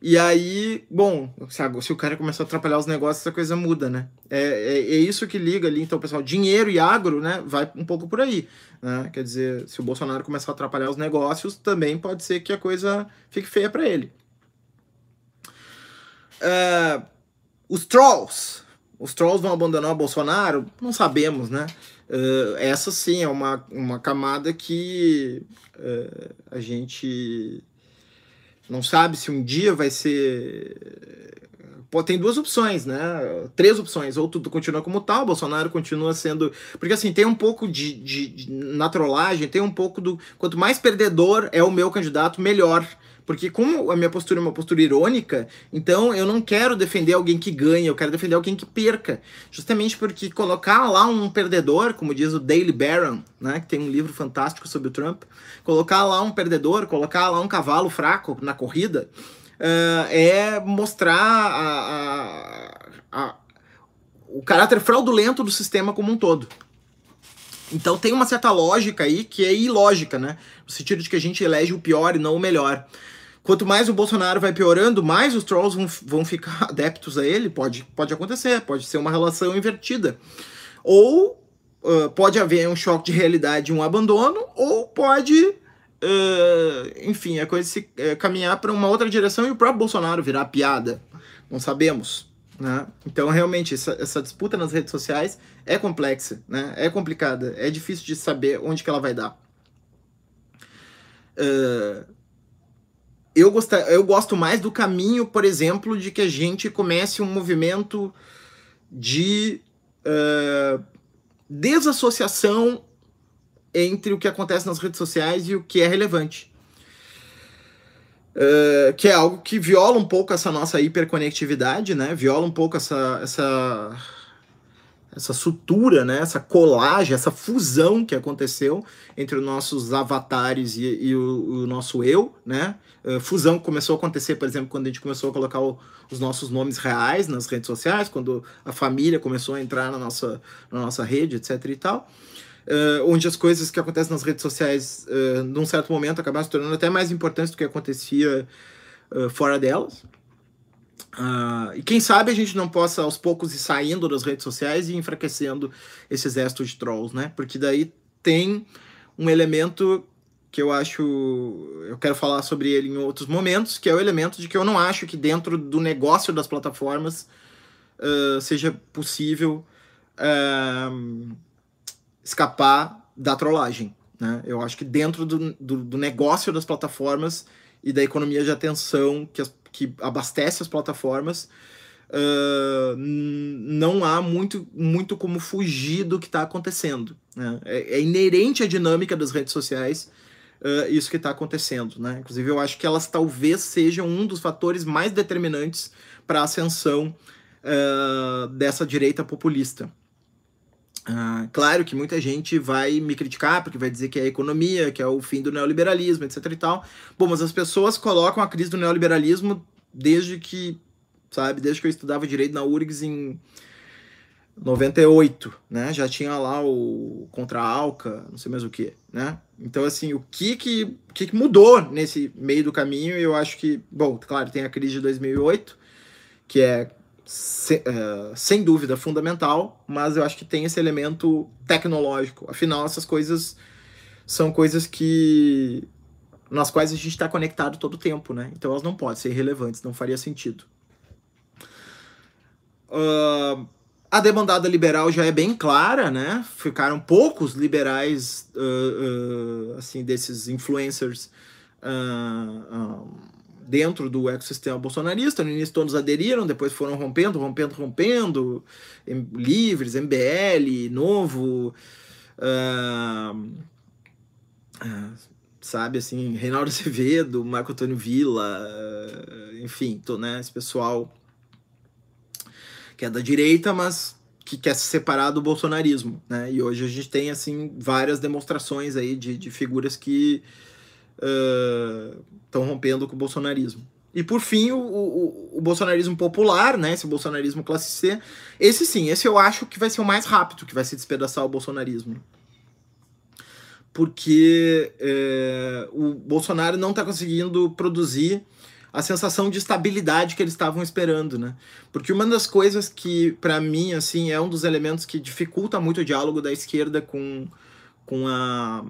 E aí, bom, se, o cara começar a atrapalhar os negócios, essa coisa muda, né? É, é, é, isso que liga ali, então, pessoal, dinheiro e agro, né, vai um pouco por aí, né? Quer dizer, se o Bolsonaro começar a atrapalhar os negócios, também pode ser que a coisa fique feia para ele. Uh, os trolls, os trolls vão abandonar o Bolsonaro? Não sabemos, né? Uh, essa sim é uma, uma camada que uh, a gente não sabe se um dia vai ser. Pô, tem duas opções, né? Três opções. Ou tudo continua como tal, Bolsonaro continua sendo. Porque assim, tem um pouco de, de, de na trollagem, tem um pouco do. Quanto mais perdedor é o meu candidato, melhor. Porque como a minha postura é uma postura irônica, então eu não quero defender alguém que ganha, eu quero defender alguém que perca. Justamente porque colocar lá um perdedor, como diz o Daily Baron, né, que tem um livro fantástico sobre o Trump, colocar lá um perdedor, colocar lá um cavalo fraco na corrida, uh, é mostrar a, a, a, o caráter fraudulento do sistema como um todo. Então tem uma certa lógica aí que é ilógica, né? No sentido de que a gente elege o pior e não o melhor. Quanto mais o Bolsonaro vai piorando, mais os trolls vão, vão ficar [laughs] adeptos a ele. Pode, pode acontecer, pode ser uma relação invertida. Ou uh, pode haver um choque de realidade, um abandono, ou pode, uh, enfim, a coisa se uh, caminhar para uma outra direção e o próprio Bolsonaro virar piada. Não sabemos. Né? Então, realmente, essa, essa disputa nas redes sociais é complexa, né? é complicada, é difícil de saber onde que ela vai dar. Uh, eu, gostar, eu gosto mais do caminho, por exemplo, de que a gente comece um movimento de uh, desassociação entre o que acontece nas redes sociais e o que é relevante. Uh, que é algo que viola um pouco essa nossa hiperconectividade, né? Viola um pouco essa, essa, essa sutura, né? Essa colagem, essa fusão que aconteceu entre os nossos avatares e, e o, o, nosso eu, né? Uh, fusão começou a acontecer, por exemplo, quando a gente começou a colocar o, os nossos nomes reais nas redes sociais, quando a família começou a entrar na nossa, na nossa rede, etc e tal uh, onde as coisas que acontecem nas redes sociais, uh, num certo momento, acabaram se tornando até mais importantes do que acontecia uh, fora delas. Uh, e quem sabe a gente não possa aos poucos ir saindo das redes sociais e enfraquecendo esse exército de trolls, né? Porque daí tem um elemento que eu acho. Eu quero falar sobre ele em outros momentos, que é o elemento de que eu não acho que dentro do negócio das plataformas uh, seja possível. Uh, escapar da trollagem. Né? Eu acho que dentro do, do, do, negócio das plataformas e da economia de atenção que, as, que abastece as plataformas, uh, não há muito, muito como fugir do que está acontecendo. Né? É, é, inerente à dinâmica das redes sociais uh, isso que está acontecendo. Né? Inclusive, eu acho que elas talvez sejam um dos fatores mais determinantes para a ascensão uh, dessa direita populista. Ah, claro que muita gente vai me criticar porque vai dizer que é a economia, que é o fim do neoliberalismo, etc e tal. Bom, mas as pessoas colocam a crise do neoliberalismo desde que, sabe, desde que eu estudava direito na URGS em 98, né? Já tinha lá o contra a Alca, não sei mais o que, né? Então, assim, o que que, que que mudou nesse meio do caminho? Eu acho que, bom, claro, tem a crise de 2008, que é se, uh, sem dúvida fundamental, mas eu acho que tem esse elemento tecnológico. Afinal, essas coisas são coisas que nas quais a gente está conectado todo o tempo, né? Então elas não podem ser irrelevantes, não faria sentido. Uh, a demandada liberal já é bem clara, né? Ficaram poucos liberais, uh, assim, desses influencers dentro do ecossistema bolsonarista. No início todos aderiram, depois foram rompendo, rompendo, rompendo. Livres, MBL, Novo. Uh, sabe, assim, Reinaldo Azevedo, Marco Antônio Villa, uh, enfim, tô, né, esse pessoal que é da direita, mas que quer se separar do bolsonarismo, né? E hoje a gente tem, assim, várias demonstrações aí de, de figuras que estão uh, rompendo com o bolsonarismo. E por fim, o, o, o, bolsonarismo popular, né? Esse bolsonarismo classe C. Esse sim, esse eu acho que vai ser o mais rápido que vai se despedaçar o bolsonarismo. Porque é, o Bolsonaro não está conseguindo produzir a sensação de estabilidade que eles estavam esperando, né? Porque uma das coisas que, para mim, assim, é um dos elementos que dificulta muito o diálogo da esquerda com, com a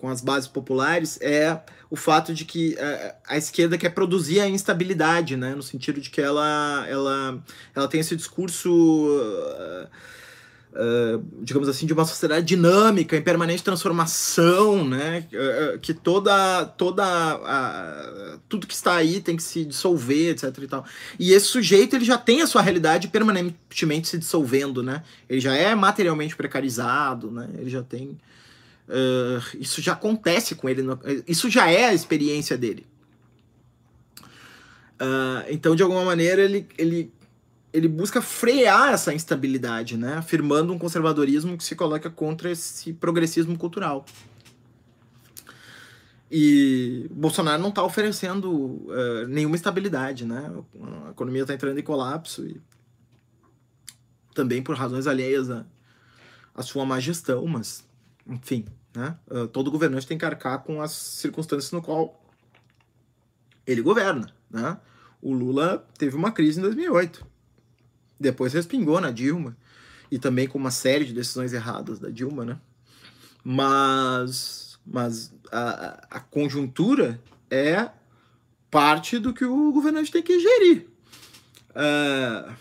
com as bases populares é o fato de que a, é, a, esquerda quer produzir a instabilidade, né? No sentido de que ela, ela, ela tem esse discurso, uh, uh, digamos assim, de uma sociedade dinâmica, em permanente transformação, né? Uh, que toda, toda a, tudo que está aí tem que se dissolver, etc. E, tal. e esse sujeito ele já tem a sua realidade permanentemente se dissolvendo, né? Ele já é materialmente precarizado, né? Ele já tem Uh, isso já acontece com ele, isso já é a experiência dele. Uh, então, de alguma maneira, ele, ele, ele busca frear essa instabilidade, né? afirmando um conservadorismo que se coloca contra esse progressismo cultural. E Bolsonaro não está oferecendo uh, nenhuma estabilidade, né? A economia está entrando em colapso e também por razões alheias à sua má gestão, mas enfim, né? Uh, todo governante tem que arcar com as circunstâncias no qual ele governa. Né? O Lula teve uma crise em 2008. Depois respingou na Dilma. E também com uma série de decisões erradas da Dilma. Né? Mas, mas a, a conjuntura é parte do que o governante tem que gerir. Uh,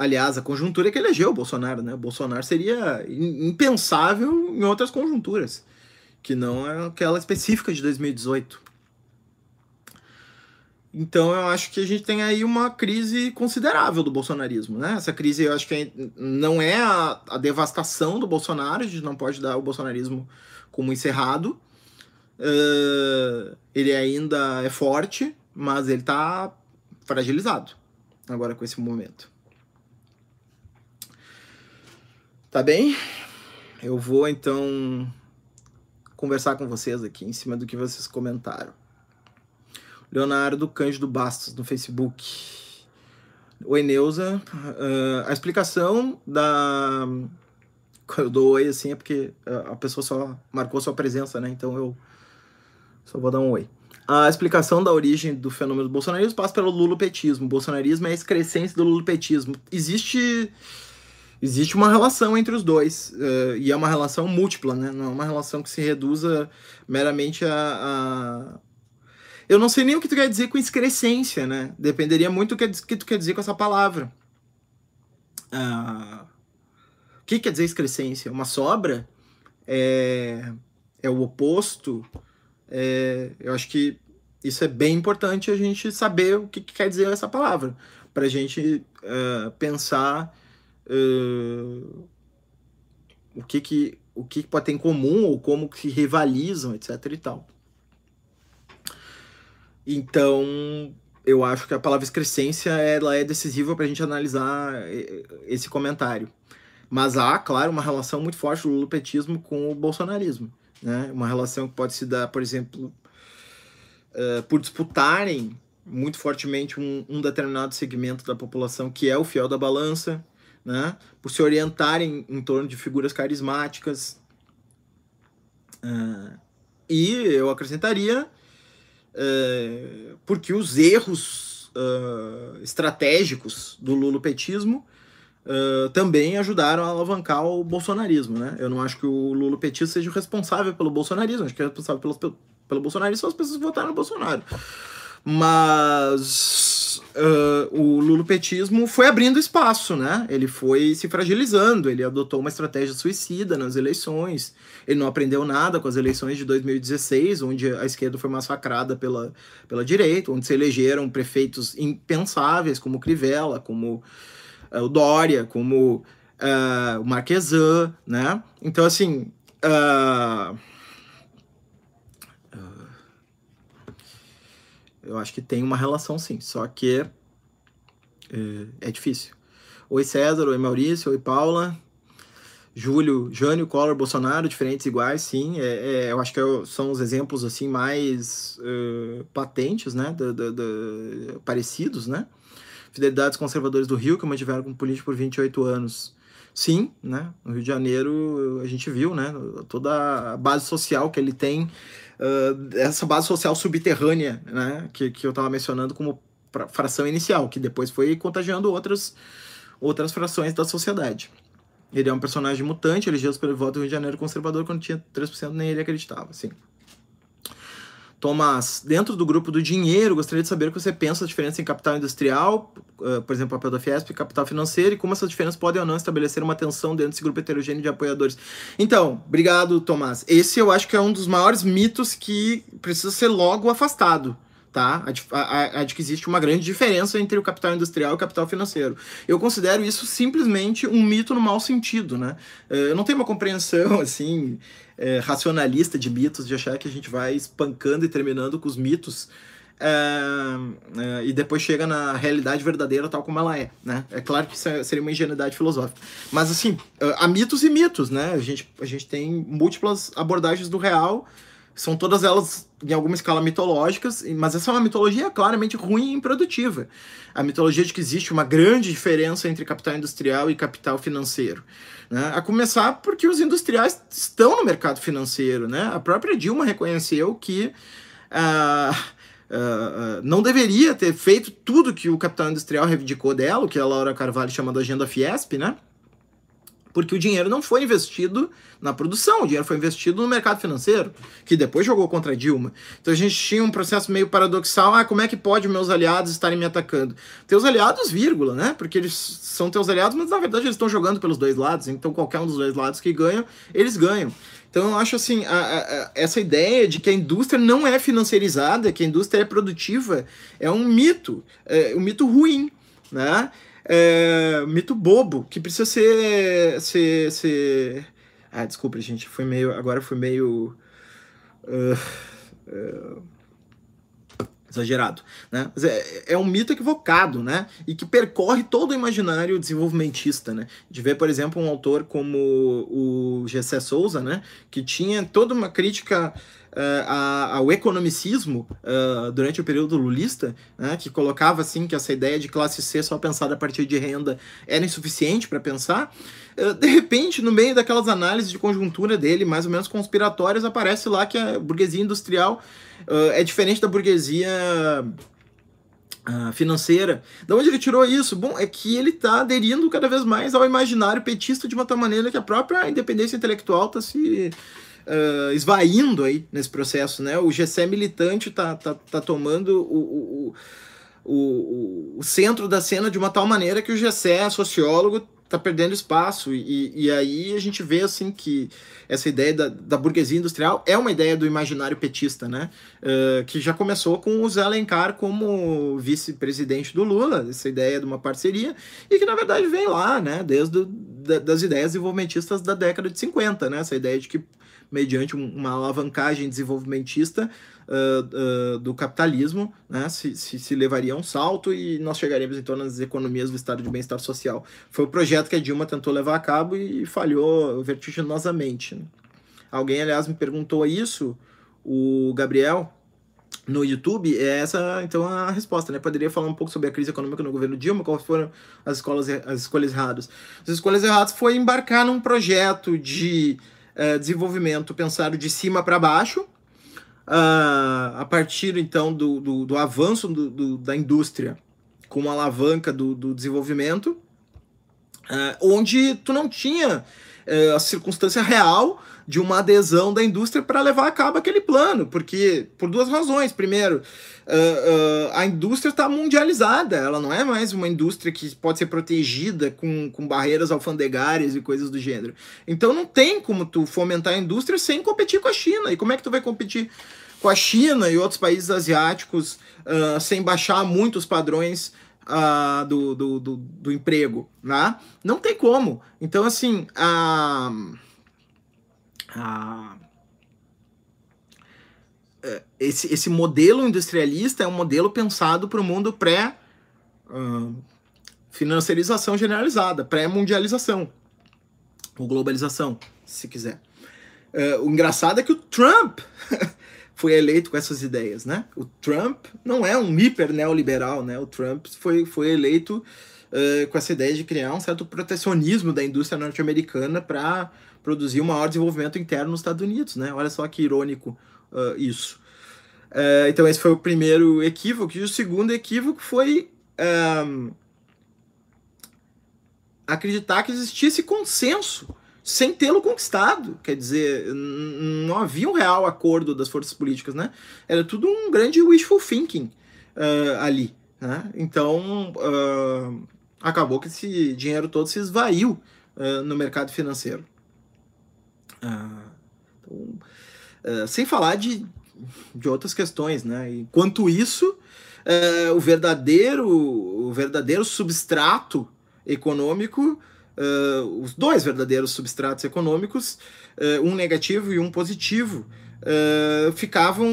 Aliás, a conjuntura é que elegeu o Bolsonaro, né? O Bolsonaro seria impensável em outras conjunturas. que não é aquela específica de 2018. Então eu acho que a gente tem aí uma crise considerável do bolsonarismo, né? Essa crise eu acho que é, não é a, a, devastação do Bolsonaro, a gente não pode dar o bolsonarismo como encerrado. Uh, ele ainda é forte, mas ele está fragilizado agora com esse momento. Tá bem? Eu vou então conversar com vocês aqui em cima do que vocês comentaram. Leonardo Cândido Bastos no Facebook. Oi, Neuza. Uh, a explicação da. Eu dou oi assim é porque a pessoa só marcou sua presença, né? Então eu só vou dar um oi. A explicação da origem do fenômeno do bolsonarismo passa pelo lulopetismo. O bolsonarismo é a excrescência do lulopetismo. Existe existe uma relação entre os dois uh, e é uma relação múltipla, né? Não é uma relação que se reduza meramente a, a eu não sei nem o que tu quer dizer com excrescência, né? Dependeria muito do que, tu quer dizer com essa palavra. Ah, o que quer dizer excrescência? Uma sobra? É, é o oposto? É, eu acho que isso é bem importante a gente saber o que, que quer dizer essa palavra. Para a gente uh, pensar uh, o, que, que, o que pode ter em comum ou como que rivalizam, etc. e tal. Então, eu acho que a palavra excrescência ela é decisiva para a gente analisar eh, esse comentário. Mas há, claro, uma relação muito forte do lulopetismo com o bolsonarismo. Né? Uma relação que pode se dar, por exemplo, uh, por disputarem muito fortemente um, um, determinado segmento da população que é o fiel da balança, né? por se orientarem em torno de figuras carismáticas. Uh, e eu acrescentaria é, porque os erros uh, estratégicos do lulopetismo uh, também ajudaram a alavancar o bolsonarismo, né? Eu não acho que o lulopetismo seja o responsável pelo bolsonarismo, acho que é responsável pelo, pelo bolsonarismo são as pessoas que votaram no Bolsonaro. Mas uh, o lulopetismo foi abrindo espaço, né? Ele foi se fragilizando, ele adotou uma estratégia suicida nas eleições, ele não aprendeu nada com as eleições de 2016, onde a esquerda foi massacrada pela, pela direita, onde se elegeram prefeitos impensáveis, como Crivella, como uh, o Dória, como uh, o Marquesan, né? Então, assim... Uh, Eu acho que tem uma relação sim, só que é, é difícil. Oi César, oi Maurício, oi Paula. Júlio, Jânio, Collor, Bolsonaro, diferentes iguais, sim. É, é, eu acho que são os exemplos assim mais uh, patentes, né, do, do, do, parecidos, né. Fidelidades conservadores do Rio que mantiveram como político por 28 anos. Sim, né, no Rio de Janeiro a gente viu, né, toda a base social que ele tem uh, essa base social subterrânea, né, que, que eu estava mencionando como fração inicial, que depois foi contagiando outras, outras frações da sociedade. Ele é um personagem mutante, elegeu pelo voto do Rio de Janeiro conservador quando tinha 3%, nem ele acreditava, sim. Tomás, dentro do grupo do dinheiro, gostaria de saber o que você pensa da diferença em capital industrial, uh, por exemplo, papel da Fiesp, capital financeiro, e como essas diferenças podem ou não estabelecer uma tensão dentro desse grupo heterogêneo de apoiadores. Então, obrigado, Tomás. Esse eu acho que é um dos maiores mitos que precisa ser logo afastado tá? A, a, a, de que existe uma grande diferença entre o capital industrial e o capital financeiro. Eu considero isso simplesmente um mito no mau sentido, né? Eh, eu não tenho uma compreensão, [laughs] assim, é, racionalista de mitos, de achar que a gente vai espancando e terminando com os mitos é, é, e depois chega na realidade verdadeira tal como ela é, né? É claro que é, seria uma ingenuidade filosófica. Mas, assim, há mitos e mitos, né? A gente, a gente tem múltiplas abordagens do real são todas elas em alguma escala mitológicas, mas essa é uma mitologia claramente ruim e improdutiva. A mitologia de que existe uma grande diferença entre capital industrial e capital financeiro. Né? A começar porque os industriais estão no mercado financeiro. Né? A própria Dilma reconheceu que uh, uh, não deveria ter feito tudo que o capital industrial reivindicou dela, o que a Laura Carvalho chama da agenda Fiesp, né? Porque o dinheiro não foi investido na produção, o dinheiro foi investido no mercado financeiro, que depois jogou contra Dilma. Então a gente tinha um processo meio paradoxal, ah, como é que pode meus aliados estarem me atacando? Teus aliados, vírgula, né? Porque eles são teus aliados, mas na verdade eles estão jogando pelos dois lados, então qualquer um dos dois lados que ganham, eles ganham. Então eu acho assim, a, a, essa ideia de que a indústria não é financiarizada, que a indústria é produtiva, é um mito, é um mito ruim, né? É, mito bobo, que precisa ser, ser, ser... Ah, desculpa, gente, foi meio... Agora foi meio... Uh, uh, exagerado, né? É, é, um mito equivocado, né? E que percorre todo o imaginário desenvolvimentista, né? De ver, por exemplo, um autor como o Gessé Souza, né? Que tinha toda uma crítica uh, ao economicismo uh, durante o período lulista, né? Que colocava, assim, que essa ideia de classe C só pensada a partir de renda era insuficiente para pensar. Uh, de repente, no meio daquelas análises de conjuntura dele, mais ou menos conspiratórias, aparece lá que a burguesia industrial uh, é diferente da burguesia financeira. Da onde ele tirou isso? Bom, é que ele está aderindo cada vez mais ao imaginário petista de uma tal maneira que a própria independência intelectual está se uh, esvaindo aí nesse processo, né? O GC militante está tá, tá tomando o, o, o, o, centro da cena de uma tal maneira que o GC, sociólogo, está perdendo espaço. E, e aí a gente vê assim que essa ideia da, da burguesia industrial é uma ideia do imaginário petista, né? Uh, que já começou com o Zé Alencar como vice-presidente do Lula, essa ideia de uma parceria, e que na verdade vem lá, né? Desde da, das ideias desenvolvimentistas da década de 50, né? Essa ideia de que mediante uma alavancagem desenvolvimentista uh, uh, do capitalismo, né, se, se, se, levaria a um salto e nós chegaríamos então nas economias do estado de bem-estar social. Foi o projeto que a Dilma tentou levar a cabo e falhou vertiginosamente. Né. Alguém, aliás, me perguntou isso, o Gabriel, no YouTube, é essa então a resposta, né? Poderia falar um pouco sobre a crise econômica no governo Dilma, quais foram as escolas as escolhas erradas. As escolhas erradas foi embarcar num projeto de uh, desenvolvimento pensado de cima para baixo, uh, a partir então do, do, do avanço do, do, da indústria com alavanca do, do desenvolvimento, uh, onde tu não tinha uh, a circunstância real de uma adesão da indústria para levar a cabo aquele plano, porque por duas razões. Primeiro, uh, a indústria está mundializada, ela não é mais uma indústria que pode ser protegida com, com barreiras alfandegárias e coisas do gênero. Então não tem como tu fomentar a indústria sem competir com a China. E como é que tu vai competir com a China e outros países asiáticos uh, sem baixar muito os padrões uh, do, do, do, do, emprego, né? Não tem como. Então, assim, a, a, esse, esse modelo industrialista é um modelo pensado para o mundo pré uh, financiarização generalizada, pré-mundialização, ou globalização, se quiser. Uh, o engraçado é que o Trump [laughs] foi eleito com essas ideias, né? O Trump não é um hiper neoliberal, né? O Trump foi, foi eleito uh, com essa ideia de criar um certo protecionismo da indústria norte-americana para produzir um maior desenvolvimento interno nos Estados Unidos, né? Olha só que irônico uh, isso. Uh, então esse foi o primeiro equívoco. E o segundo equívoco foi um, acreditar que existisse consenso sem tê-lo conquistado. Quer dizer, não havia um real acordo das forças políticas, né? Era tudo um grande wishful thinking uh, ali. Né? Então, uh, acabou que esse dinheiro todo se esvaiu uh, no mercado financeiro. Então, sem falar de, de outras questões, né? Enquanto isso, o verdadeiro o verdadeiro substrato econômico uh, os dois verdadeiros substratos econômicos, uh, um negativo e um positivo, uh, ficavam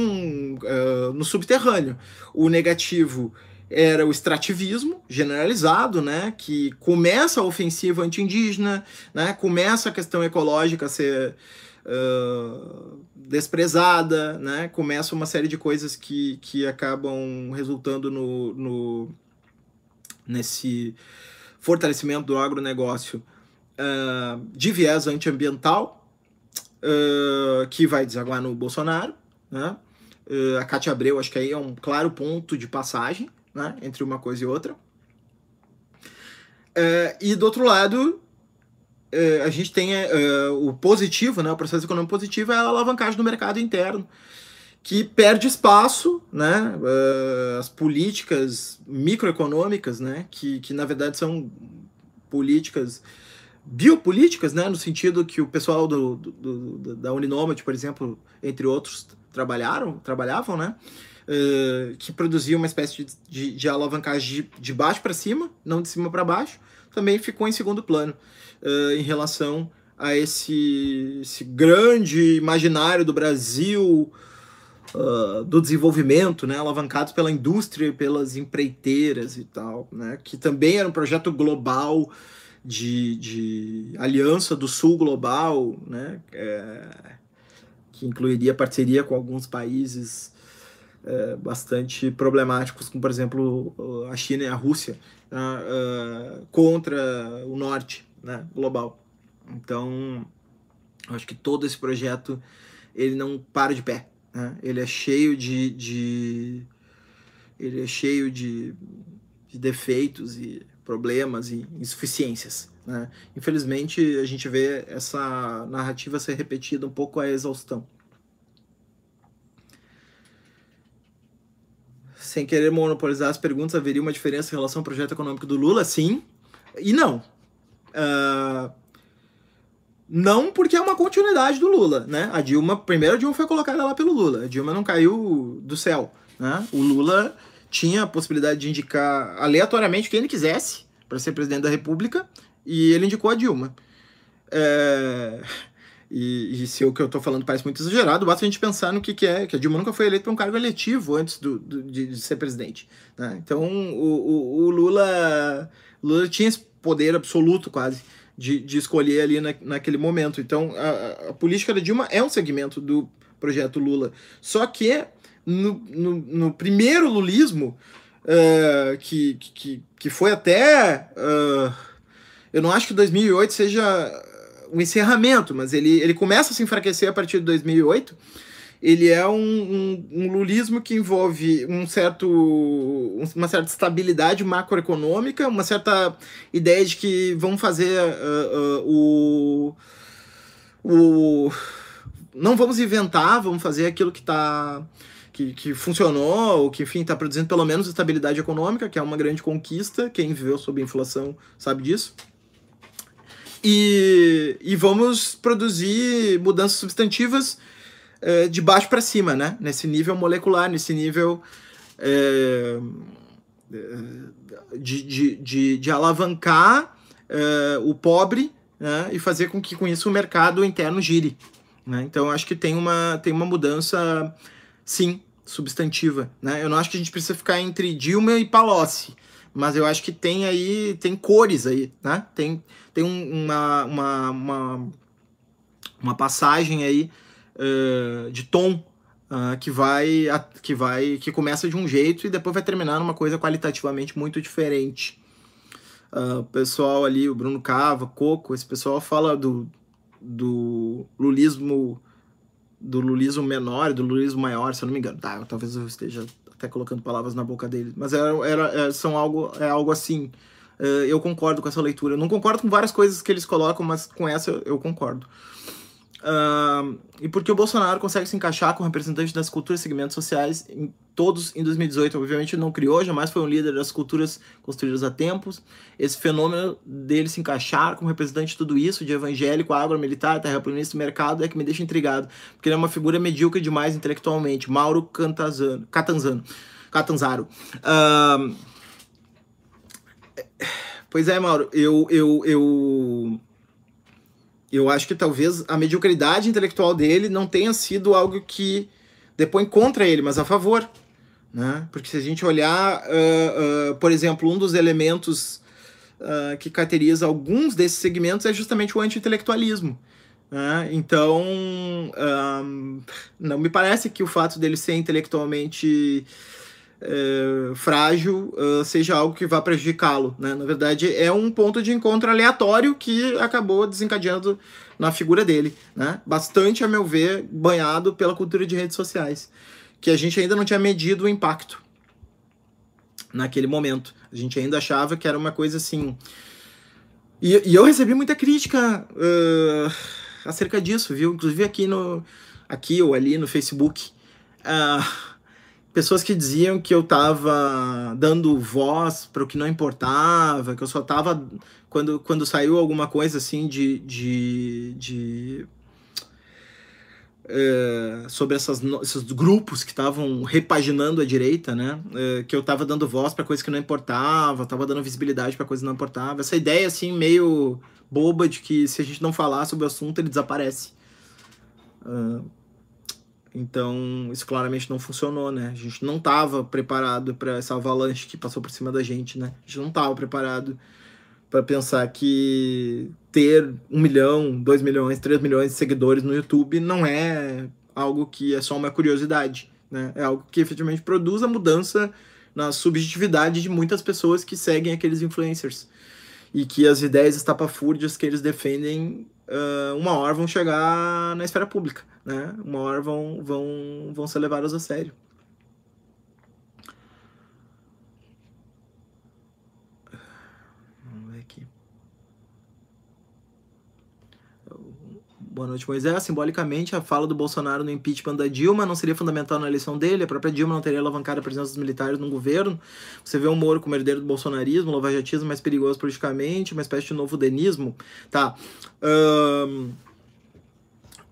no subterrâneo. O negativo era o extrativismo generalizado, né, que começa a ofensiva anti-indígena, né, começa a questão ecológica a ser uh, desprezada, né, começa uma série de coisas que, que acabam resultando no, no nesse fortalecimento do agronegócio uh, de viés antiambiental, uh, que vai desaguar no Bolsonaro. Né? Uh, a Cátia Abreu, acho que aí é um claro ponto de passagem né? entre uma coisa e outra. e do outro lado, uh, a gente tem uh, o positivo, né, o processo econômico positivo é a alavancagem do mercado interno, que perde espaço, né, as políticas microeconômicas, né, que, que na verdade são políticas biopolíticas, né, no sentido que o pessoal do, do, do da Uninomad, por exemplo, entre outros, trabalharam, trabalhavam, né, que produzia uma espécie de, de, de alavancagem de, de baixo para cima, não de cima para baixo, também ficou em segundo plano uh, em relação a esse, esse grande imaginário do Brasil, Uh, do desenvolvimento, né, alavancados pela indústria pelas empreiteiras e tal, né, que também era um projeto global de, de aliança do Sul global, né, é, que incluiria parceria com alguns países é, bastante problemáticos, como por exemplo a China e a Rússia, uh, contra o norte né, global. Então, acho que todo esse projeto ele não para de pé. Né? Ele é cheio de, de ele é cheio de, de, defeitos e problemas e insuficiências. Né? Infelizmente, a gente vê essa narrativa ser repetida um pouco à exaustão. Sem querer monopolizar as perguntas, haveria uma diferença em relação ao projeto econômico do Lula? Sim e não. Uh, não porque é uma continuidade do Lula, né? A Dilma, primeiro a Dilma foi colocada lá pelo Lula. A Dilma não caiu do céu, né? O Lula tinha a possibilidade de indicar aleatoriamente quem ele quisesse para ser presidente da República e ele indicou a Dilma. É... E, e, se o que eu estou falando parece muito exagerado, basta a gente pensar no que, que é, que a Dilma nunca foi eleita para um cargo eletivo antes do, do de, de, ser presidente. Né? Então o, o, o Lula, Lula tinha esse poder absoluto quase de, de escolher ali na, naquele momento. Então, a, a, política da Dilma é um segmento do projeto Lula. Só que no, no, no primeiro lulismo, uh, que, que, que foi até. Uh, eu não acho que 2008 seja o encerramento, mas ele, ele começa a se enfraquecer a partir de 2008 ele é um, um, um, lulismo que envolve um certo, uma certa estabilidade macroeconômica, uma certa ideia de que vão fazer uh, uh, o, o. Não vamos inventar, vamos fazer aquilo que está. Que, que funcionou, ou que, enfim, está produzindo pelo menos estabilidade econômica, que é uma grande conquista. Quem viveu sob inflação sabe disso. E, e vamos produzir mudanças substantivas é, de baixo para cima, né? Nesse nível molecular, nesse nível é, de, de, de, de, alavancar é, o pobre né? e fazer com que com isso o mercado interno gire. Né? Então acho que tem uma, tem uma mudança, sim, substantiva. Né? Eu não acho que a gente precisa ficar entre Dilma e Palocci, mas eu acho que tem aí, tem cores aí, né? Tem, tem um, uma, uma, uma, uma passagem aí uh, de tom uh, que vai que vai que começa de um jeito e depois vai terminar numa coisa qualitativamente muito diferente. Uh, o pessoal ali, o Bruno Cava, Coco, esse pessoal fala do, do lulismo do lulismo menor, do lulismo maior, se eu não me engano. Tá, talvez eu esteja até colocando palavras na boca dele, mas era, era, é, são algo, é algo assim. Uh, eu concordo com essa leitura. Eu não concordo com várias coisas que eles colocam, mas com essa eu concordo. Uh, e porque o Bolsonaro consegue se encaixar com representantes das culturas e segmentos sociais em todos em 2018. Obviamente não criou, jamais foi um líder das culturas construídas há tempos. Esse fenômeno dele se encaixar como representante de tudo isso, de evangélico, agro-militar, terraplanista, mercado, é que me deixa intrigado. Porque ele é uma figura medíocre demais intelectualmente. Mauro Cantazano, Catanzano. Catanzaro. Uh, pois é, Mauro, eu, eu, eu eu acho que talvez a mediocridade intelectual dele não tenha sido algo que depõe contra ele, mas a favor. Né? Porque se a gente olhar, uh, uh, por exemplo, um dos elementos uh, que caracteriza alguns desses segmentos é justamente o anti-intelectualismo. Né? Então, não me parece que o fato dele ser intelectualmente é, frágil uh, seja algo que vá prejudicá-lo. Né? Na verdade, é um ponto de encontro aleatório que acabou desencadeando na figura dele. Né? Bastante, a meu ver, banhado pela cultura de redes sociais, que a gente ainda não tinha medido o impacto naquele momento. A gente ainda achava que era uma coisa assim. E, e eu recebi muita crítica uh, acerca disso, viu? Inclusive aqui no aqui ou ali no Facebook. Uh, pessoas que diziam que eu tava dando voz para o que não importava, que eu só tava quando, quando saiu alguma coisa assim de, de, de é, sobre essas, esses grupos que estavam repaginando a direita, né? É, que eu estava dando voz para coisas que não importava, estava dando visibilidade para coisas que não importavam. Essa ideia assim meio boba de que se a gente não falar sobre o assunto ele desaparece. Uh, então isso claramente não funcionou, né? A gente não estava preparado para essa avalanche que passou por cima da gente, né? A gente não estava preparado para pensar que ter um milhão, dois milhões, três milhões de seguidores no YouTube não é algo que é só uma curiosidade, né? É algo que efetivamente produz a mudança na subjetividade de muitas pessoas que seguem aqueles influencers e que as ideias estapafúrdias que eles defendem uh, uma hora vão chegar na esfera pública, né? Uma hora vão, vão, vão ser levadas a sério. Boa noite, Moisés. Simbolicamente, a fala do Bolsonaro no impeachment da Dilma não seria fundamental na eleição dele. A própria Dilma não teria alavancado a presença dos militares no governo. Você vê o Moro como herdeiro do bolsonarismo, lavajatismo mais perigoso politicamente, uma espécie de novo denismo. Tá. Um,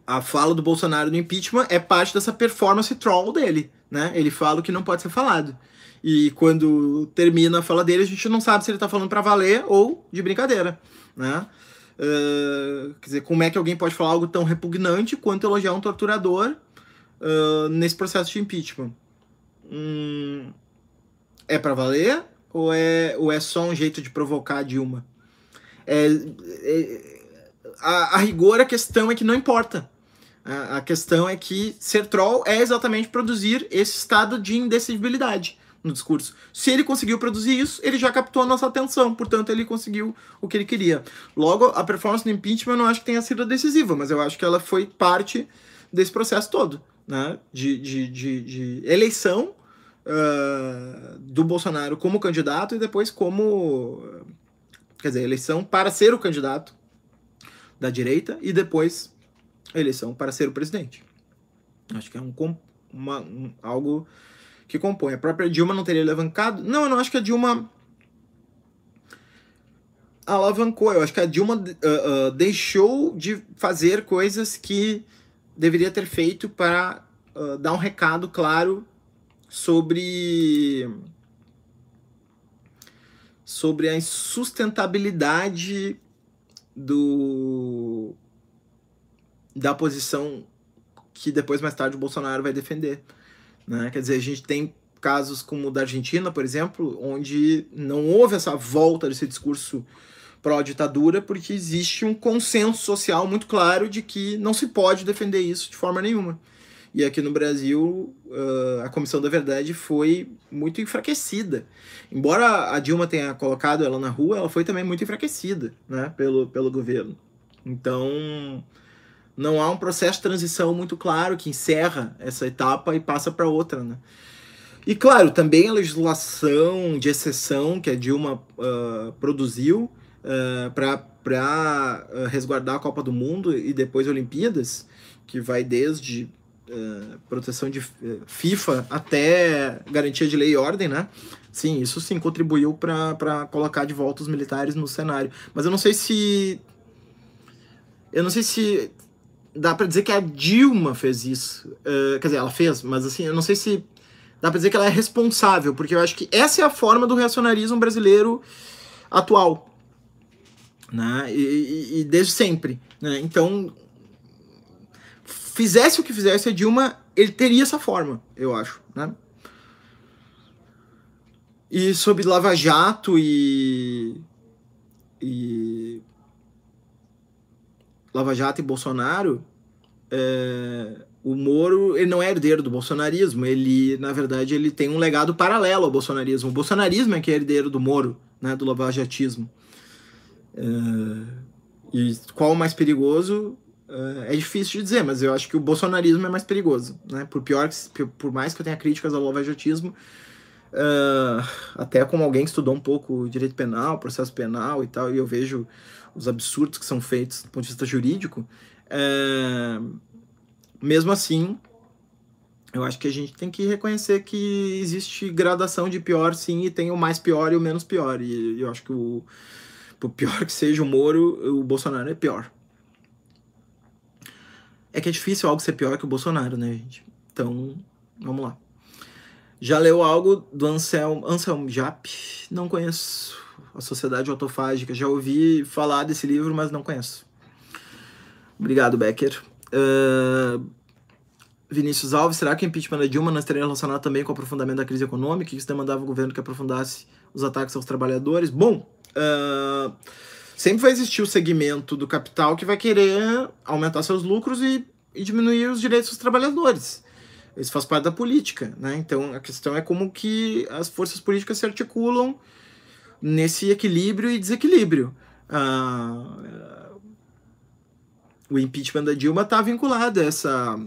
a fala do Bolsonaro no impeachment é parte dessa performance troll dele, né? Ele fala o que não pode ser falado. E quando termina a fala dele, a gente não sabe se ele tá falando para valer ou de brincadeira, né? Uh, quer dizer, como é que alguém pode falar algo tão repugnante quanto elogiar um torturador uh, nesse processo de impeachment? Hum, é para valer ou é, ou é só um jeito de provocar a Dilma? É, é, a, a, rigor, a questão é que não importa. A, a questão é que ser troll é exatamente produzir esse estado de indecidibilidade no discurso. Se ele conseguiu produzir isso, ele já captou a nossa atenção, portanto, ele conseguiu o que ele queria. Logo, a performance do impeachment eu não acho que tenha sido decisiva, mas eu acho que ela foi parte desse processo todo, né? De, de, de, de eleição uh, do Bolsonaro como candidato e depois como. Quer dizer, eleição para ser o candidato da direita e depois eleição para ser o presidente. Acho que é um, uma, um algo que compõe. A própria Dilma não teria alavancado? Não, eu não acho que a Dilma alavancou. Eu acho que a Dilma uh, uh, deixou de fazer coisas que deveria ter feito para uh, dar um recado claro sobre sobre a insustentabilidade do da posição que depois mais tarde o Bolsonaro vai defender. Né? Quer dizer, a gente tem casos como o da Argentina, por exemplo, onde não houve essa volta desse discurso pró-ditadura, porque existe um consenso social muito claro de que não se pode defender isso de forma nenhuma. E aqui no Brasil, a Comissão da Verdade foi muito enfraquecida. Embora a Dilma tenha colocado ela na rua, ela foi também muito enfraquecida né, pelo, pelo governo. Então, não há um processo de transição muito claro que encerra essa etapa e passa para outra, né? E claro, também a legislação de exceção que a Dilma uh, produziu uh, para uh, resguardar a Copa do Mundo e depois Olimpíadas, que vai desde uh, proteção de FIFA até garantia de lei e ordem, né? Sim, isso sim contribuiu para colocar de volta os militares no cenário. Mas eu não sei se. Eu não sei se dá para dizer que a Dilma fez isso. Uh, quer dizer, ela fez, mas assim, eu não sei se dá para dizer que ela é responsável, porque eu acho que essa é a forma do reacionarismo brasileiro atual. Né? E, e, e desde sempre. Né? Então, fizesse o que fizesse a Dilma, ele teria essa forma, eu acho. Né? E sobre Lava Jato e. e Lava Jato e Bolsonaro, é, o Moro ele não é herdeiro do bolsonarismo, ele, na verdade, ele tem um legado paralelo ao bolsonarismo. O bolsonarismo é que é herdeiro do Moro, né, do lavajatismo. É, e qual o mais perigoso é, é difícil de dizer, mas eu acho que o bolsonarismo é mais perigoso. Né? Por, pior que, por mais que eu tenha críticas ao lavajatismo, uh, até como alguém que estudou um pouco direito penal, processo penal e tal, e eu vejo os absurdos que são feitos do ponto de vista jurídico, uh, mesmo assim, eu acho que a gente tem que reconhecer que existe gradação de pior, sim, e tem o mais pior e o menos pior. E eu acho que o, por pior que seja o Moro, o Bolsonaro é pior. É que é difícil algo ser pior que o Bolsonaro, né, gente? Então, vamos lá. Já leu algo do Anselm, Anselm Jap? Não conheço. A Sociedade Autofágica. Já ouvi falar desse livro, mas não conheço. Obrigado, Becker. Uh, Vinícius Alves, será que o impeachment da Dilma não estaria relacionado também com o aprofundamento da crise econômica isso demandava o governo que aprofundasse os ataques aos trabalhadores? Bom, uh, sempre vai existir o segmento do capital que vai querer aumentar seus lucros e, e diminuir os direitos dos trabalhadores. Isso faz parte da política, né? Então a questão é como que as forças políticas se articulam nesse equilíbrio e desequilíbrio. Uh, o impeachment da Dilma está vinculado a essa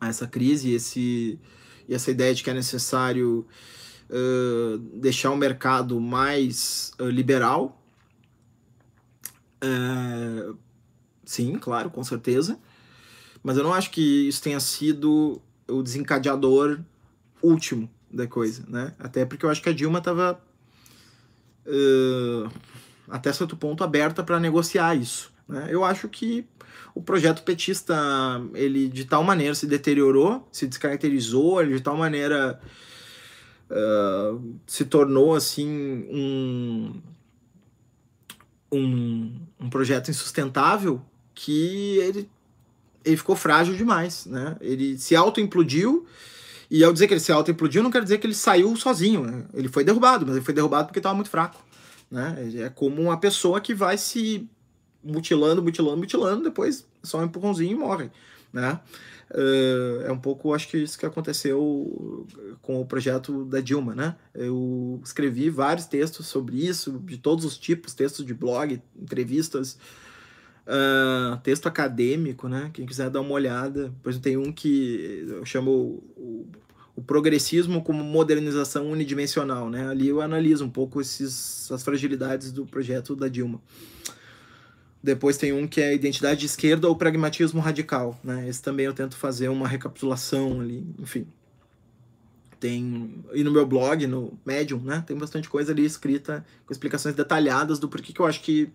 a essa crise esse, e essa ideia de que é necessário uh, deixar o mercado mais uh, liberal. Uh, sim, claro, com certeza. Mas eu não acho que isso tenha sido o desencadeador último da coisa, né? Até porque eu acho que a Dilma estava até certo ponto aberta para negociar isso. Né? Eu acho que o projeto petista ele de tal maneira se deteriorou, se descaracterizou, ele de tal maneira uh, se tornou assim um, um, um projeto insustentável que ele, ele ficou frágil demais, né? Ele se autoimplodiu e ao dizer que ele se autoimplodiu não quer dizer que ele saiu sozinho, né? ele foi derrubado, mas ele foi derrubado porque estava muito fraco, né? É como uma pessoa que vai se mutilando, mutilando, mutilando, depois só um empurrãozinho e morre, né? Uh, é um pouco, acho que isso que aconteceu com o projeto da Dilma, né? Eu escrevi vários textos sobre isso, de todos os tipos, textos de blog, entrevistas, uh, texto acadêmico, né? Quem quiser dar uma olhada, pois tem um que eu chamo o, o progressismo como modernização unidimensional, né? Ali eu analiso um pouco esses, as fragilidades do projeto da Dilma. Depois tem um que é identidade de esquerda ou pragmatismo radical, né? Esse também eu tento fazer uma recapitulação ali, enfim. Tem e no meu blog, no Medium, né? Tem bastante coisa ali escrita com explicações detalhadas do porquê que eu acho que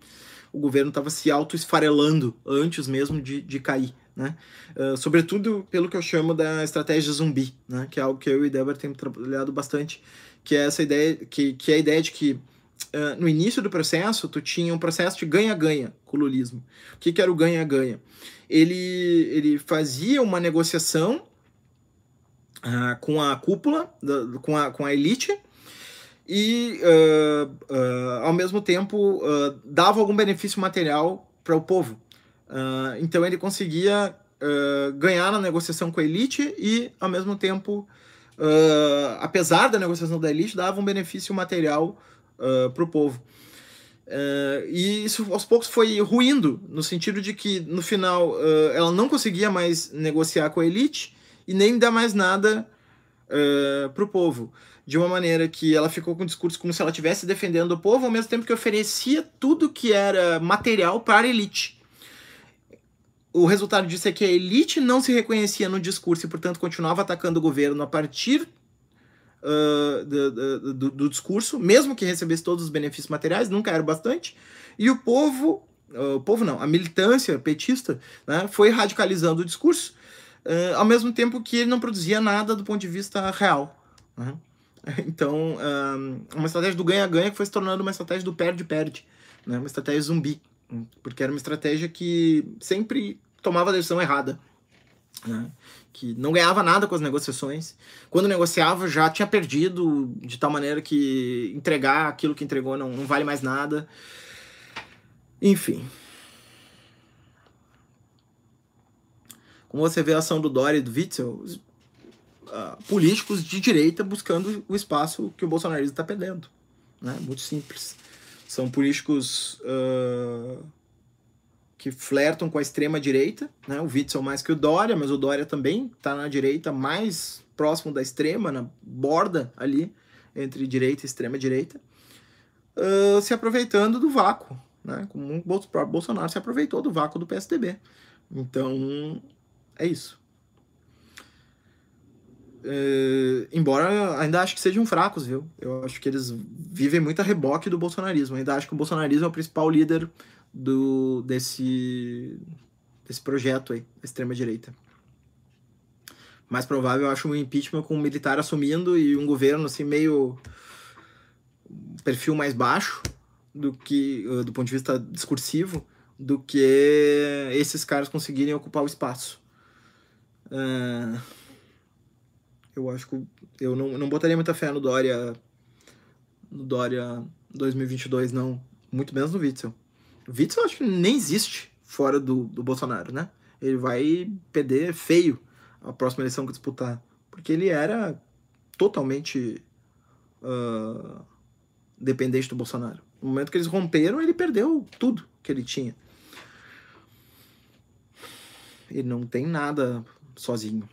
o governo estava se auto-esfarelando antes mesmo de, de cair, né? Uh, sobretudo pelo que eu chamo da estratégia zumbi, né? Que é algo que eu e Débora temos trabalhado bastante, que é essa ideia, que, que é a ideia de que Uh, no início do processo, tu tinha um processo de ganha-ganha com o lulismo. O que, que era o ganha-ganha? Ele, ele fazia uma negociação uh, com a cúpula, da, com, a, com a elite, e, uh, ao mesmo tempo, dava algum benefício material para o povo. então, ele conseguia ganhar na negociação com a elite e, ao mesmo tempo, apesar da negociação da elite, dava um benefício material uh, para o povo. Uh, e isso aos poucos foi ruindo, no sentido de que no final uh, ela não conseguia mais negociar com a elite e nem dar mais nada uh, para o povo. De uma maneira que ela ficou com um discurso como se ela estivesse defendendo o povo, ao mesmo tempo que oferecia tudo que era material para a elite. O resultado disso é que a elite não se reconhecia no discurso e, portanto, continuava atacando o governo a partir uh, do, do, do, discurso, mesmo que recebesse todos os benefícios materiais, nunca era bastante, e o povo, uh, o povo não, a militância petista, né, foi radicalizando o discurso, uh, ao mesmo tempo que ele não produzia nada do ponto de vista real. Né? [laughs] Então, uma estratégia do ganha-ganha que foi se tornando uma estratégia do perde-perde, né? uma estratégia zumbi, porque era uma estratégia que sempre tomava a decisão errada. Né? que não ganhava nada com as negociações. Quando negociava, já tinha perdido, de tal maneira que entregar aquilo que entregou não, não vale mais nada. Enfim. Como você vê a ação do Dória e do Witzel, uh, políticos de direita buscando o espaço que o bolsonarismo está perdendo. Né? Muito simples. São políticos uh, que flertam com a extrema direita, né? O Witzel mais que o Dória, mas o Dória também está na direita, mais próximo da extrema, na borda ali entre direita e extrema direita, uh, se aproveitando do vácuo, né? Como o próprio Bolsonaro se aproveitou do vácuo do PSDB. Então, é isso. Uh, embora ainda acho que sejam fracos, viu? Eu acho que eles vivem muito a reboque do bolsonarismo. Ainda acho que o bolsonarismo é o principal líder do desse desse projeto aí, da extrema direita. Mais provável, eu acho um impeachment com um militar assumindo e um governo assim meio perfil mais baixo do que uh, do ponto de vista discursivo do que esses caras conseguirem ocupar o espaço. Uh, eu acho que eu não, não botaria muita fé no Dória no Dória 2022 não, muito menos no Witzel. Witzel acho que nem existe fora do, do Bolsonaro, né? Ele vai perder feio a próxima eleição que disputar. Porque ele era totalmente uh, dependente do Bolsonaro. No momento que eles romperam, ele perdeu tudo que ele tinha. Ele não tem nada sozinho.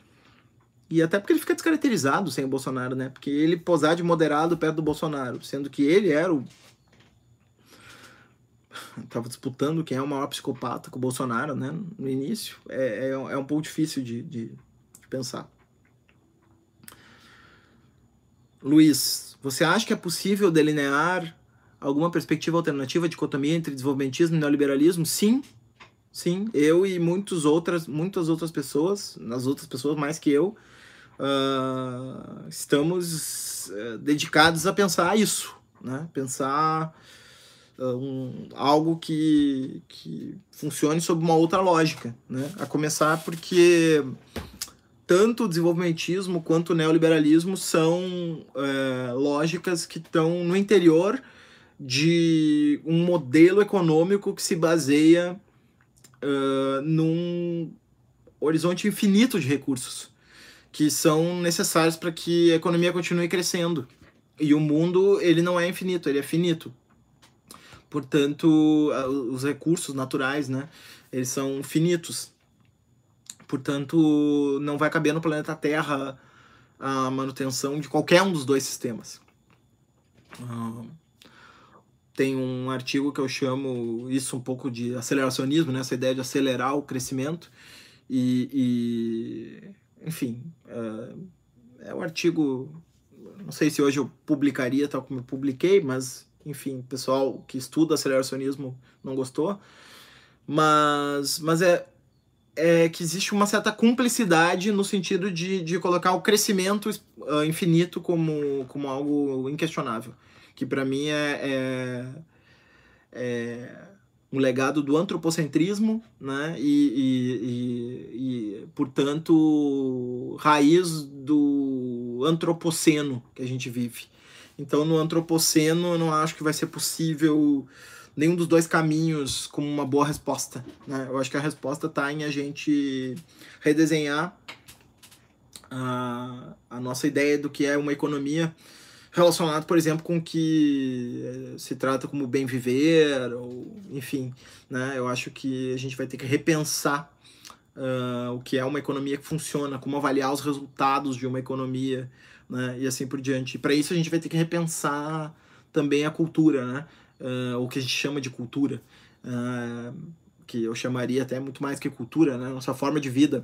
E até porque ele fica descaracterizado sem o Bolsonaro, né? Porque ele posar de moderado perto do Bolsonaro, sendo que ele era o [laughs] tava disputando quem é o maior psicopata com o Bolsonaro, né? No início. É, é, é um pouco difícil de, de, de, pensar. Luiz, você acha que é possível delinear alguma perspectiva alternativa, dicotomia entre desenvolvimentismo e neoliberalismo? Sim. Sim, eu e muitas outras, muitas outras pessoas, as outras pessoas mais que eu, uh, estamos uh, dedicados a pensar isso, né? Pensar um, algo que, que funcione sob uma outra lógica, né? A começar porque tanto o desenvolvimentismo quanto o neoliberalismo são é, lógicas que estão no interior de um modelo econômico que se baseia uh, num horizonte infinito de recursos que são necessários para que a economia continue crescendo. E o mundo, ele não é infinito, ele é finito. Portanto, os recursos naturais, né, eles são finitos. Portanto, não vai caber no planeta Terra a manutenção de qualquer um dos dois sistemas. Tem um artigo que eu chamo isso um pouco de aceleracionismo, né? essa ideia de acelerar o crescimento. E, e enfim, uh, é um artigo, não sei se hoje eu publicaria tal como eu publiquei, mas enfim, pessoal que estuda aceleracionismo não gostou. Mas, mas é, é que existe uma certa cumplicidade no sentido de, de colocar o crescimento uh, infinito como, como algo inquestionável. Que para mim é, é, é, um legado do antropocentrismo, né? E, e, e, portanto, raiz do antropoceno que a gente vive. Então, no antropoceno, eu não acho que vai ser possível nenhum dos dois caminhos como uma boa resposta. Né? Eu acho que a resposta está em a gente redesenhar a, a nossa ideia do que é uma economia relacionado, por exemplo, com o que eh, se trata como bem viver, ou enfim, né? Eu acho que a gente vai ter que repensar uh, o que é uma economia que funciona, como avaliar os resultados de uma economia né? E assim por diante. Para isso a gente vai ter que repensar também a cultura, né? Uh, o que a gente chama de cultura, uh, que eu chamaria até muito mais que cultura, né? Nossa forma de vida.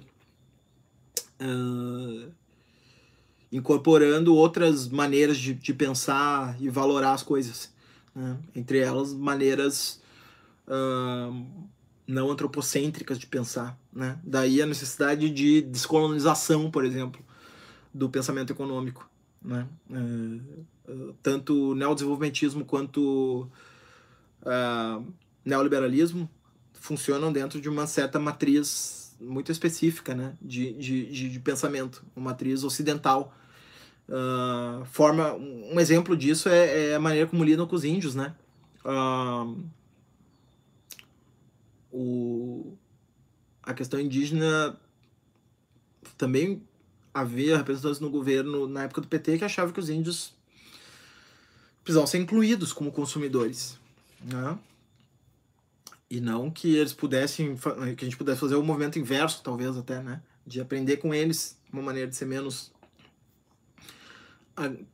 Uh, incorporando outras maneiras de, de pensar e valorar as coisas. Né? Entre elas, maneiras não antropocêntricas de pensar. Né? Daí a necessidade de descolonização, por exemplo do pensamento econômico. Né? É tanto o neodesenvolvimentismo quanto uh, neoliberalismo funcionam dentro de uma certa matriz muito específica né? de, de, de pensamento, uma matriz ocidental. Uh, forma um exemplo disso é, é, a maneira como lidam com os índios, né? Uh, o, a questão indígena também havia representantes no governo na época do PT que achavam que os índios precisavam ser incluídos como consumidores. Né? E não que eles pudessem, que a gente pudesse fazer o movimento inverso, talvez até, né? De aprender com eles uma maneira de ser menos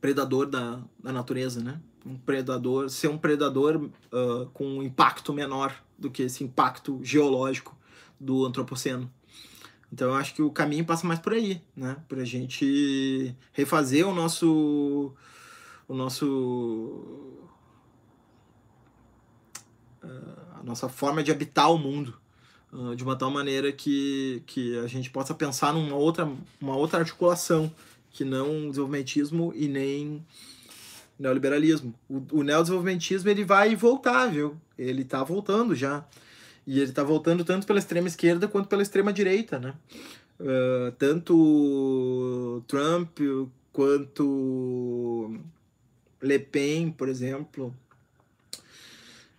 predador da, da natureza, né? Um predador, ser um predador uh, com um impacto menor do que esse impacto geológico do antropoceno. Então eu acho que o caminho passa mais por aí, né? Por a gente refazer o nosso o nosso a nossa forma de habitar o mundo de uma tal maneira que, que a gente possa pensar numa outra, uma outra articulação que não desenvolvimentismo e nem neoliberalismo. O, o neodesenvolvimentismo ele vai voltar, viu? Ele está voltando já. E ele está voltando tanto pela extrema esquerda quanto pela extrema direita, né? Uh, tanto Trump quanto Le Pen, por exemplo,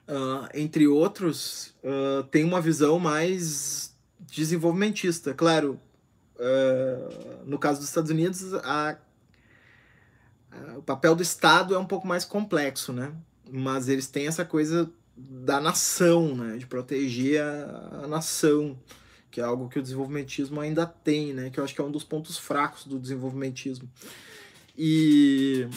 uh, entre outros, uh, tem uma visão mais desenvolvimentista. Claro, uh, no caso dos Estados Unidos, a, a, o papel do Estado é um pouco mais complexo, né? Mas eles têm essa coisa da nação, né? De proteger a, a nação, que é algo que o desenvolvimentismo ainda tem, né? Que eu acho que é um dos pontos fracos do desenvolvimentismo. E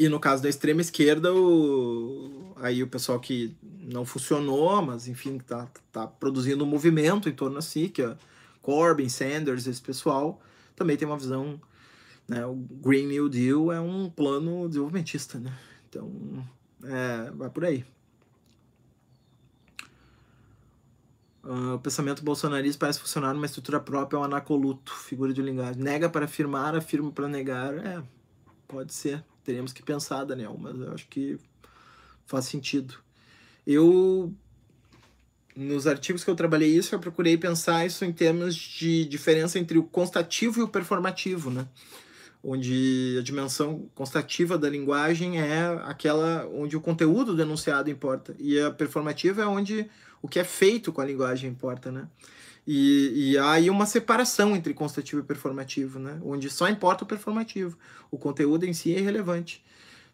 e no caso da extrema esquerda, o, aí o pessoal que não funcionou, mas enfim, tá, tá produzindo um movimento em torno assim, que é Corbyn, Sanders, esse pessoal, também tem uma visão, né, o Green New Deal é um plano desenvolvimentista, né? Então, é, vai por aí. Uh, o pensamento bolsonarista parece funcionar numa estrutura própria, é um anacoluto, figura de linguagem. Nega para afirmar, afirma para negar. É, pode ser teríamos que pensar, Daniel, mas eu acho que faz sentido. Eu, nos artigos que eu trabalhei isso, eu procurei pensar isso em termos de diferença entre o constativo e o performativo, né? Onde a dimensão constativa da linguagem é aquela onde o conteúdo do enunciado importa, e a performativa é onde o que é feito com a linguagem importa, né? E, e há aí uma separação entre constativo e performativo, né? onde só importa o performativo. O conteúdo em si é irrelevante.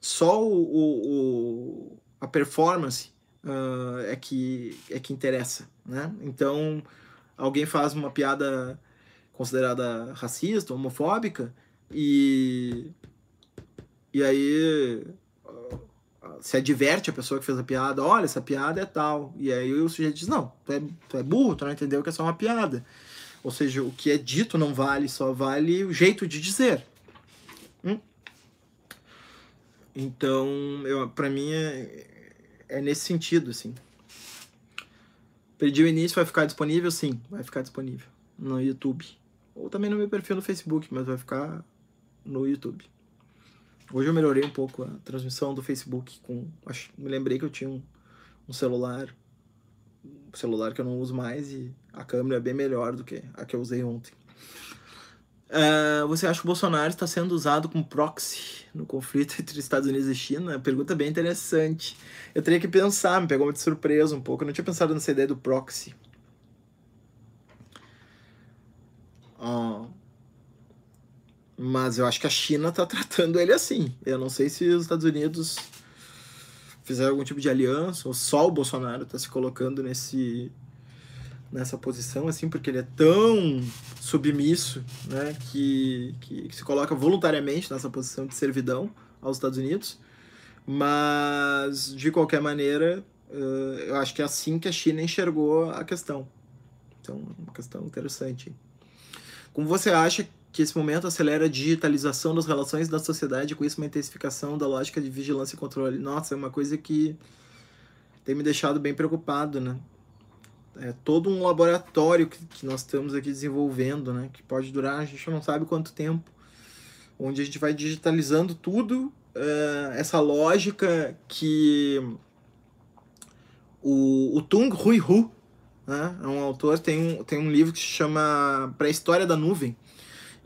Só o, o, o a performance uh, é, que, é que interessa. Né? Então, alguém faz uma piada considerada racista, homofóbica, e, e aí se adverte a pessoa que fez a piada, olha, essa piada é tal. E aí o sujeito diz, não, tu é, tu é burro, tu não entendeu que é só uma piada. Ou seja, o que é dito não vale, só vale o jeito de dizer. Hum? Então, pra mim é, é nesse sentido, assim. Perdi o início, vai ficar disponível? Sim, vai ficar disponível no YouTube. Ou também no meu perfil no Facebook, mas vai ficar no YouTube. Hoje eu melhorei um pouco a transmissão do Facebook com. Acho, me lembrei que eu tinha um, um celular. Um celular que eu não uso mais e a câmera é bem melhor do que a que eu usei ontem. Uh, você acha que o Bolsonaro está sendo usado como proxy no conflito [laughs] entre Estados Unidos e China? Pergunta bem interessante. Eu teria que pensar, me pegou de surpresa um pouco. Eu não tinha pensado nessa ideia do proxy. Uh, mas eu acho que a China está tratando ele assim. Eu não sei se os Estados Unidos fizeram algum tipo de aliança, ou só o Bolsonaro está se colocando nesse nessa posição, assim, porque ele é tão submisso, né, que, que, que se coloca voluntariamente nessa posição de servidão aos Estados Unidos. Mas, de qualquer maneira, eu acho que é assim que a China enxergou a questão. Então, uma questão interessante. Como você acha que esse momento acelera a digitalização das relações da sociedade, com isso uma intensificação da lógica de vigilância e controle. Nossa, é uma coisa que tem me deixado bem preocupado, né? É todo um laboratório que, que nós estamos aqui desenvolvendo, né? Que pode durar, a gente não sabe quanto tempo, onde a gente vai digitalizando tudo, uh, essa lógica que o, o Tung Hui Hu, né? é um autor, tem um, tem um livro que se chama Pré-História da Nuvem,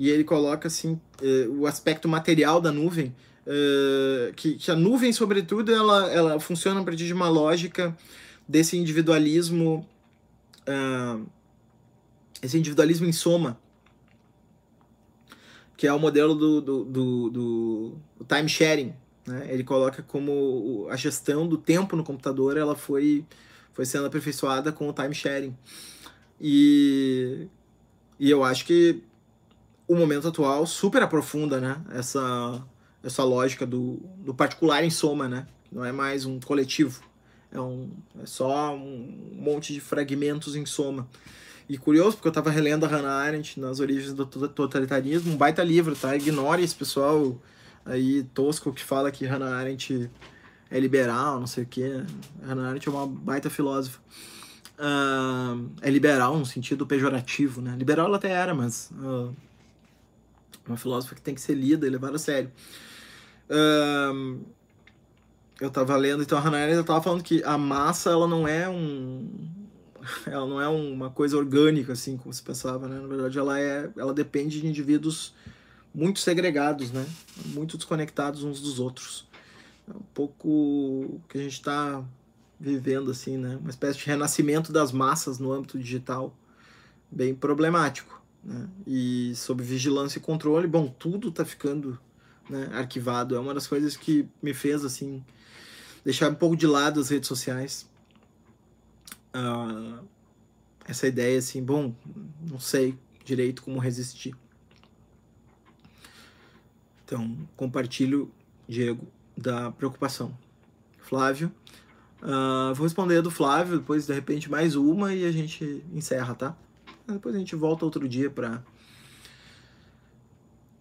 e ele coloca assim eh, o aspecto material da nuvem, eh, que, que a nuvem, sobretudo, ela, ela funciona a partir de uma lógica desse individualismo, uh, esse individualismo em soma, que é o modelo do, do, do, do time sharing, Né? Ele coloca como a gestão do tempo no computador ela foi, foi sendo aperfeiçoada com o time sharing. E, e eu acho que o momento atual super aprofunda né? essa, essa lógica do, do particular em soma, né? não é mais um coletivo, é, um, é só um monte de fragmentos em soma. E curioso, porque eu estava relendo a Hannah Arendt nas origens do totalitarismo, um baita livro, tá? Ignore esse pessoal aí tosco que fala que Hannah Arendt é liberal, não sei o quê. Hannah Arendt é uma baita filósofa. Uh, é liberal no sentido pejorativo, né? Liberal ela até era, mas uh, uma filósofa que tem que ser lida e levada a sério. Uh, eu tava lendo, então a Hannah Arendt tava falando que a massa ela não é um [laughs] ela não é uma coisa orgânica, assim, como se pensava, né? Na verdade, ela, é, ela depende de indivíduos muito segregados, né? Muito desconectados uns dos outros. É um pouco que a gente está vivendo, assim, né? Uma espécie de renascimento das massas no âmbito digital, bem problemático, né? E sob vigilância e controle, bom, tudo está ficando né, arquivado. É uma das coisas que me fez, assim, deixar um pouco de lado as redes sociais uh, essa ideia assim, bom, não sei direito como resistir. Então, compartilho, Diego, da preocupação. Flávio. Uh, vou responder do Flávio, depois de repente mais uma e a gente encerra, tá? Depois a gente volta outro dia para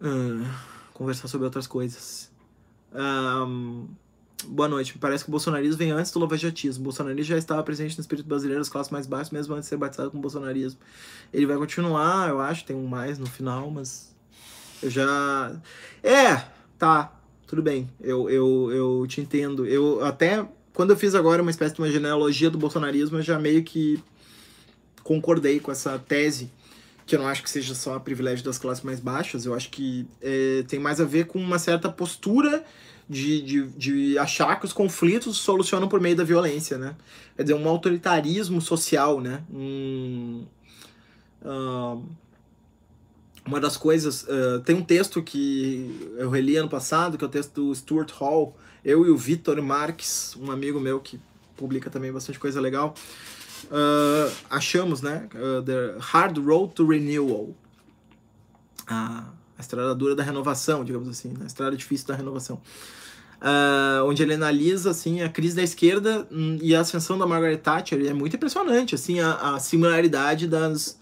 uh, ah, conversar sobre outras coisas. Um, Boa noite. Me parece que o bolsonarismo vem antes do lavajatismo. O bolsonarismo já estava presente no espírito brasileiro das classes mais baixas, mesmo antes de ser batizado com bolsonarismo. Ele vai continuar, eu acho, tem um mais no final, mas eu já. É, tá, tudo bem. Eu, eu, eu te entendo. Eu até. Quando eu fiz agora uma espécie de uma genealogia do bolsonarismo, eu já meio que concordei com essa tese que eu não acho que seja só a privilégio das classes mais baixas, eu acho que é, tem mais a ver com uma certa postura de, de, de achar que os conflitos solucionam por meio da violência, né? Quer dizer, um autoritarismo social, né? Um, uh, uma das coisas... Uh, tem um texto que eu reli ano passado, que é o texto do Stuart Hall, eu e o Vitor Marques, um amigo meu que publica também bastante coisa legal, uh, achamos, né? the Hard Road to Renewal. A, a estrada dura da renovação, digamos assim, né? a estrada difícil da renovação uh, onde ele analisa assim a crise da esquerda hum, e a ascensão da Margaret Thatcher. É muito impressionante assim a, a similaridade das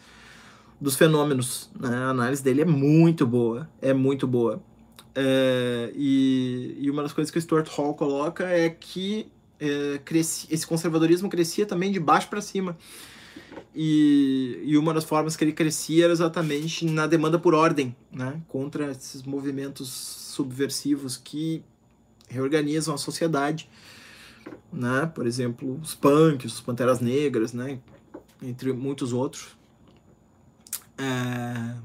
dos fenômenos. Né? A análise dele é muito boa, é muito boa. É, e, e, uma das coisas que o Stuart Hall coloca é que é, cresci, esse conservadorismo crescia também de baixo para cima. E, e uma das formas que ele crescia era exatamente na demanda por ordem, né? contra esses movimentos subversivos que reorganizam a sociedade, né? Por exemplo, os punks, os panteras negras, né? Entre muitos outros. É...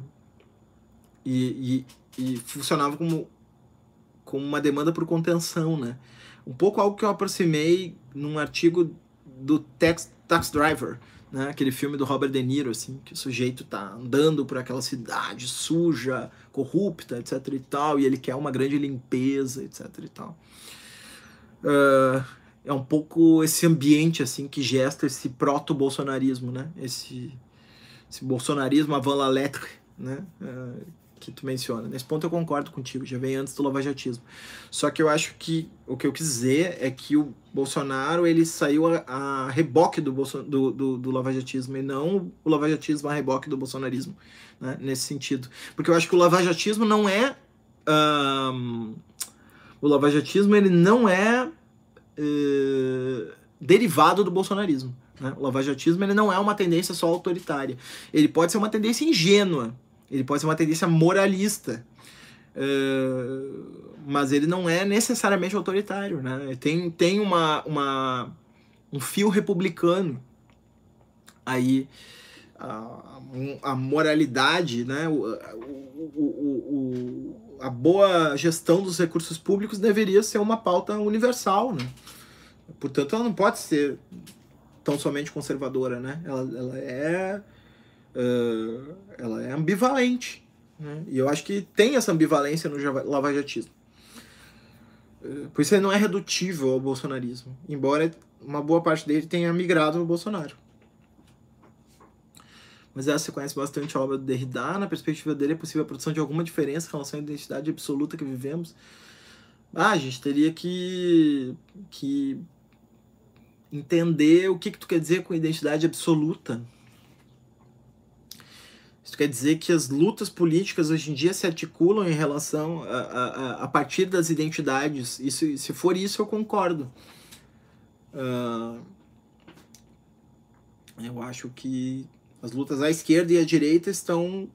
E, e, e, funcionava como, como uma demanda por contenção, né? Um pouco algo que eu aproximei num artigo do Tax, Tax Driver, né? Aquele filme do Robert De Niro, assim, que o sujeito tá andando por aquela cidade suja, corrupta, etc e tal, e ele quer uma grande limpeza, etc e tal. Uh, é um pouco esse ambiente, assim, que gesta esse proto-bolsonarismo, né? Esse, esse bolsonarismo avant la né? Uh, que tu menciona. Nesse ponto eu concordo contigo, já vem antes do lavajatismo. Só que eu acho que o que eu quis dizer é que o Bolsonaro ele saiu a, a reboque do, do, do, do lavajatismo e não o lavajatismo a reboque do bolsonarismo, né? nesse sentido. Porque eu acho que o lavajatismo não é. O lavajatismo ele não é uh, derivado do bolsonarismo. Né? O lavajatismo ele não é uma tendência só autoritária. Ele pode ser uma tendência ingênua ele pode ser uma tendência moralista, uh, mas ele não é necessariamente autoritário, né? Tem, tem uma, uma, um fio republicano aí, a, a moralidade, né? O, o, o, a boa gestão dos recursos públicos deveria ser uma pauta universal, né? Portanto, ela não pode ser tão somente conservadora, né? Ela, ela é uh, ela é ambivalente. Né? E eu acho que tem essa ambivalência no lavajatismo. Uh, por isso ele não é redutível ao bolsonarismo, embora uma boa parte dele tenha migrado ao Bolsonaro. Mas essa você conhece bastante a obra do Derrida. Na perspectiva dele, é possível a produção de alguma diferença em relação à identidade absoluta que vivemos. Ah, a gente teria que, que entender o que, que tu quer dizer com identidade absoluta. Isso quer dizer que as lutas políticas hoje em dia se articulam em relação a, a, a partir das identidades. Isso, se for isso, eu concordo. Uh, eu acho que as lutas à esquerda e à direita estão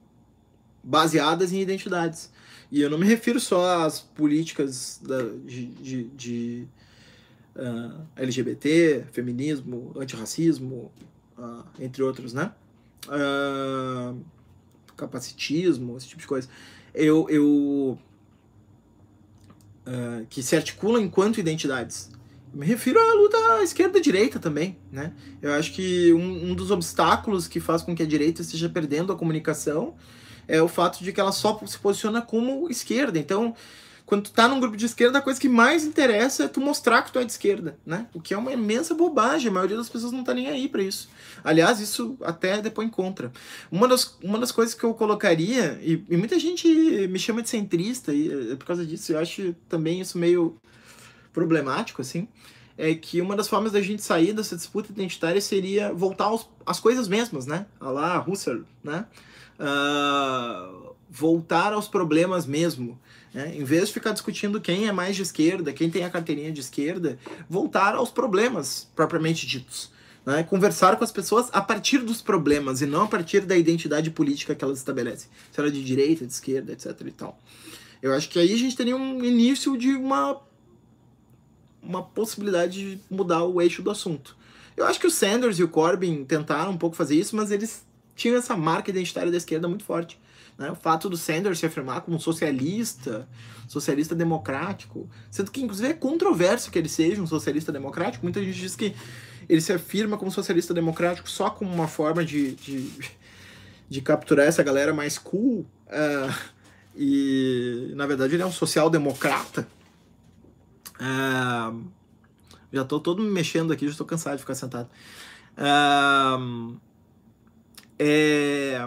baseadas em identidades. E eu não me refiro só às políticas da, de, de, de uh, ah, LGBT, feminismo, antirracismo, uh, entre outros, né? Uh, capacitismo, esse tipo de coisa. Eu, eu que se articulam enquanto identidades. me refiro à luta esquerda-direita também, né? Eu acho que um, um dos obstáculos que faz com que a direita esteja perdendo a comunicação é o fato de que ela só se posiciona como esquerda. Então, quando tu tá num grupo de esquerda, a coisa que mais interessa é tu mostrar que tu é de esquerda, né? O que é uma imensa bobagem, a maioria das pessoas não tá nem aí para isso. Aliás, isso até depois contra. Uma das, uma das coisas que eu colocaria, e, e muita gente me chama de centrista, e é por causa disso eu acho também isso meio problemático, assim, é que uma das formas da gente sair dessa disputa identitária seria voltar aos, às coisas mesmas, né? A lá, Husserl, né? Uh, voltar aos problemas mesmo. Né? Em vez de ficar discutindo quem é mais de esquerda, quem tem a carteirinha de esquerda, voltar aos problemas propriamente ditos. Né? Conversar com as pessoas a partir dos problemas e não a partir da identidade política que elas estabelecem. Se ela é de direita, de esquerda, etc. e tal. Eu acho que aí a gente teria um início de uma, uma possibilidade de mudar o eixo do assunto. Eu acho que o Sanders e o Corbyn tentaram um pouco fazer isso, mas eles tinham essa marca identitária da esquerda muito forte. Né? O fato do Sanders se afirmar como socialista, socialista democrático, sendo que inclusive é controverso que ele seja um socialista democrático. Muita gente diz que ele se afirma como socialista democrático só como uma forma de, de, de capturar essa galera mais cool. Uh, e na verdade ele é um social-democrata. Uh, já estou todo me mexendo aqui, já estou cansado de ficar sentado. Uh, é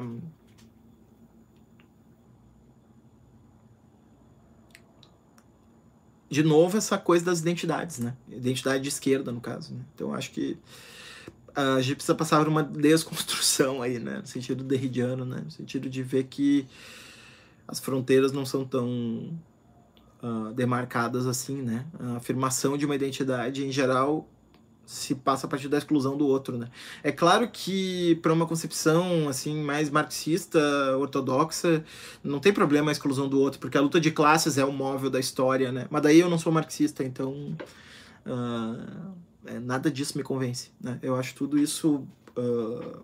de novo, essa coisa das identidades, né? Identidade de esquerda, no caso. Né? Então, acho que a gente precisa passar por uma desconstrução aí, né? No sentido derridiano, né? No sentido de ver que as fronteiras não são tão uh, demarcadas assim, né? A afirmação de uma identidade, em geral, se passa a partir da exclusão do outro, né? É claro que para uma concepção assim mais marxista, ortodoxa, não tem problema a exclusão do outro, porque a luta de classes é o móvel da história, né? Mas daí eu não sou marxista, então uh, nada disso me convence, né? Eu acho tudo isso uh,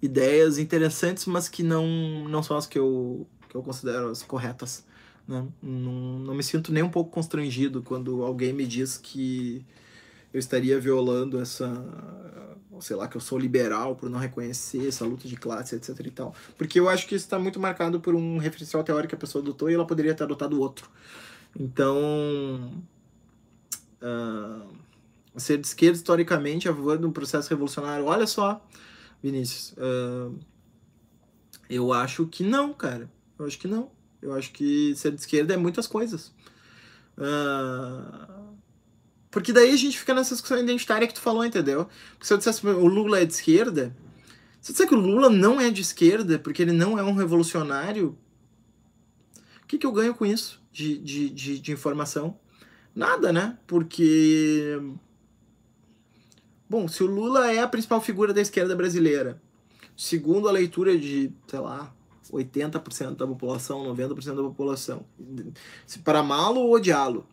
ideias interessantes, mas que não não são as que eu que eu considero as corretas. Né? Não, não me sinto nem um pouco constrangido quando alguém me diz que eu estaria violando essa. sei lá, que eu sou liberal por não reconhecer essa luta de classe, etc e tal. Porque eu acho que isso está muito marcado por um referencial teórico que a pessoa adotou e ela poderia ter adotado outro. Então. Uh, ser de esquerda historicamente a favor de um processo revolucionário. Olha só, Vinícius. Uh, eu acho que não, cara. Eu acho que não. Eu acho que ser de esquerda é muitas coisas. Uh... Porque daí a gente fica nessa discussão identitária que tu falou, entendeu? Porque se eu dissesse o Lula é de esquerda, se eu disser que o Lula não é de esquerda porque ele não é um revolucionário, o que, que eu ganho com isso de, de, de, de informação? Nada, né? Porque. Bom, se o Lula é a principal figura da esquerda brasileira, segundo a leitura de, sei lá, 80% da população, 90% da população. Para amá-lo ou odiá-lo.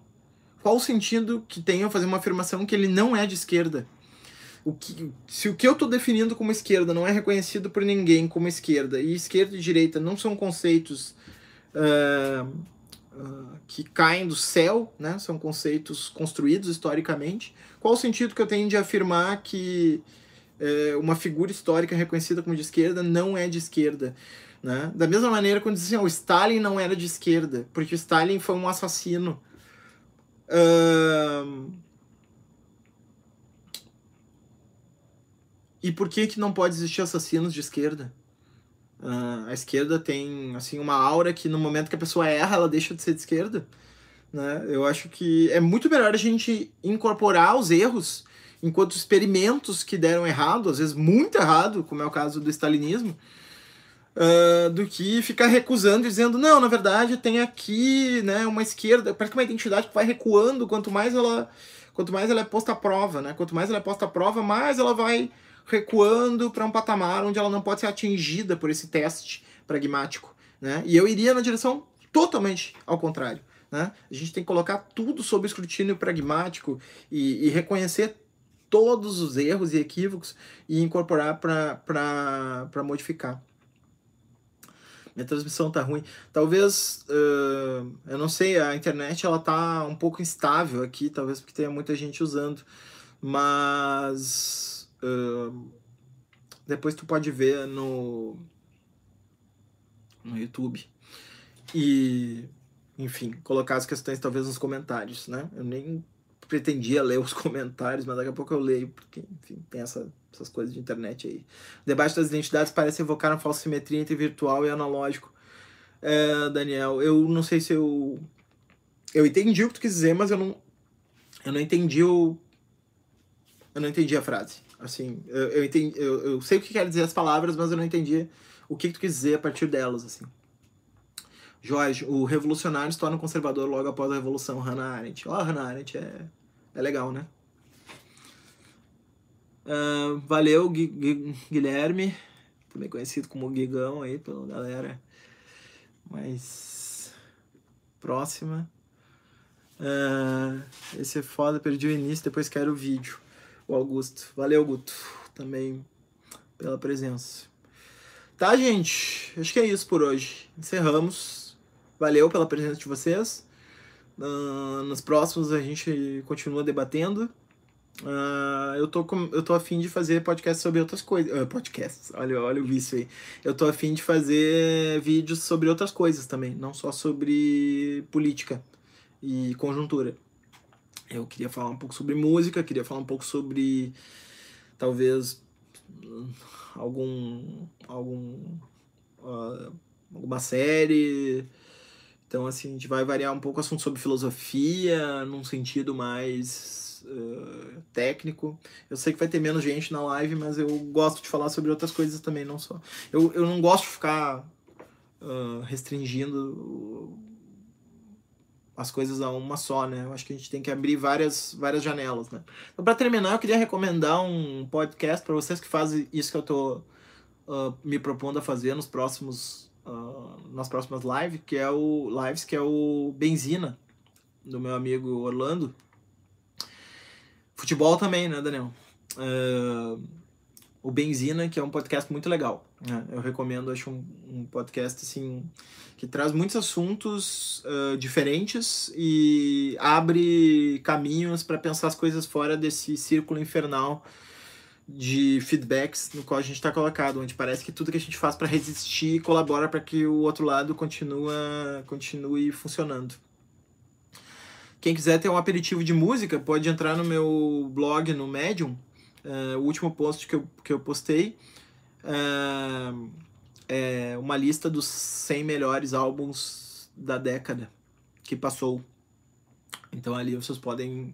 Qual o sentido que tem eu fazer uma afirmação que ele não é de esquerda? O que, se o que eu estou definindo como esquerda não é reconhecido por ninguém como esquerda, e esquerda e direita não são conceitos uh, uh, que caem do céu, né? são conceitos construídos historicamente, qual o sentido que eu tenho de afirmar que uh, uma figura histórica reconhecida como de esquerda não é de esquerda? Né? Da mesma maneira quando dizem assim, o Stalin não era de esquerda, porque o Stalin foi um assassino. E por que, que não pode existir assassinos de esquerda? Uh, a esquerda tem assim uma aura que no momento que a pessoa erra, ela deixa de ser de esquerda. Né? Eu acho que é muito melhor a gente incorporar os erros enquanto experimentos que deram errado, às vezes muito errado, como é o caso do stalinismo, uh, do que ficar recusando dizendo, não, na verdade tem aqui né, uma esquerda, parece que uma identidade que vai recuando quanto mais ela quanto mais ela é posta à prova, né? Quanto mais ela é posta à prova, mais ela vai recuando para um patamar onde ela não pode ser atingida por esse teste pragmático, né? E eu iria na direção totalmente ao contrário. Né? A gente tem que colocar tudo sob escrutínio pragmático e, e reconhecer todos os erros e equívocos e incorporar para modificar. Minha transmissão tá ruim. Talvez, uh, eu não sei, a internet ela tá um pouco instável aqui, talvez porque tenha muita gente usando, mas uh, depois tu pode ver no no YouTube e enfim colocar as questões talvez nos comentários, né? Eu nem pretendia ler os [laughs] comentários, mas daqui a pouco eu leio, porque, enfim, tem essa, essas coisas de internet aí. O debate das identidades parece evocar uma falsa simetria entre virtual e analógico. É, Daniel, eu não sei se eu. Eu entendi o que tu quis dizer, mas eu não. Eu não entendi o. Eu não entendi a frase. Assim, eu, eu, entendi, eu, eu sei o que quer dizer as palavras, mas eu não entendi o que, que tu quis dizer a partir delas, assim. Jorge, o revolucionário se torna conservador logo após a revolução. Hannah Arendt. Ó, oh, Hannah Arendt é é legal, né? Uh, valeu, Gui, Gui, Guilherme, também conhecido como Guigão aí pela galera mais próxima. Uh, esse é foda, perdi o início, depois quero o vídeo. O Augusto. Valeu, Guto, também pela presença. Tá, gente? Acho que é isso por hoje. Encerramos. Valeu pela presença de vocês. Uh, nos próximos a gente continua debatendo. Uh, eu, tô com, eu tô afim de fazer podcast sobre outras coisas. Uh, podcasts, olha, olha o vício aí. Eu tô afim de fazer vídeos sobre outras coisas também, não só sobre política e conjuntura. Eu queria falar um pouco sobre música, queria falar um pouco sobre talvez algum algum uh, alguma série então, assim, a gente vai variar um pouco o assunto sobre filosofia, num sentido mais uh, técnico. Eu sei que vai ter menos gente na live, mas eu gosto de falar sobre outras coisas também, não só. Eu, eu não gosto de ficar uh, restringindo as coisas a uma só, né? Eu acho que a gente tem que abrir várias, várias janelas, né? Então, para terminar, eu queria recomendar um podcast para vocês que fazem isso que eu tô uh, me propondo a fazer nos próximos uh, nas próximas lives, que é o lives que é o Benzina do meu amigo Orlando. Futebol também, né, Daniel? Uh, o Benzina, que é um podcast muito legal. Né? Eu recomendo, acho um, um podcast assim que traz muitos assuntos uh, diferentes e abre caminhos para pensar as coisas fora desse círculo infernal de feedbacks no qual a gente está colocado, onde parece que tudo que a gente faz para resistir colabora para que o outro lado continua, continue funcionando. Quem quiser ter um aperitivo de música, pode entrar no meu blog, no Medium. Uh, o último post que eu, que eu postei uh, é uma lista dos 100 melhores álbuns da década que passou. Então ali vocês podem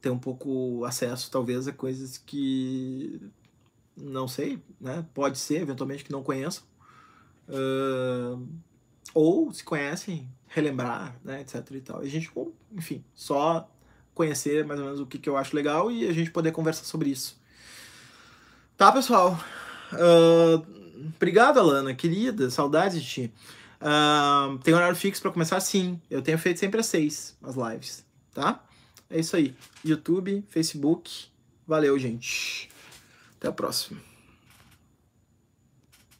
ter um pouco acesso talvez a coisas que não sei, né? Pode ser eventualmente que não conheçam. Uh, ou se conhecem, relembrar, né, etc e tal. E a gente, enfim, só conhecer mais ou menos o que, que eu acho legal e a gente poder conversar sobre isso. Tá, pessoal? Uh, obrigado, Alana, querida, saudades de ti. Uh, tem horário fixo para começar? Sim, eu tenho feito sempre às seis as lives, tá? É isso aí. YouTube, Facebook. Valeu, gente. Até a próxima.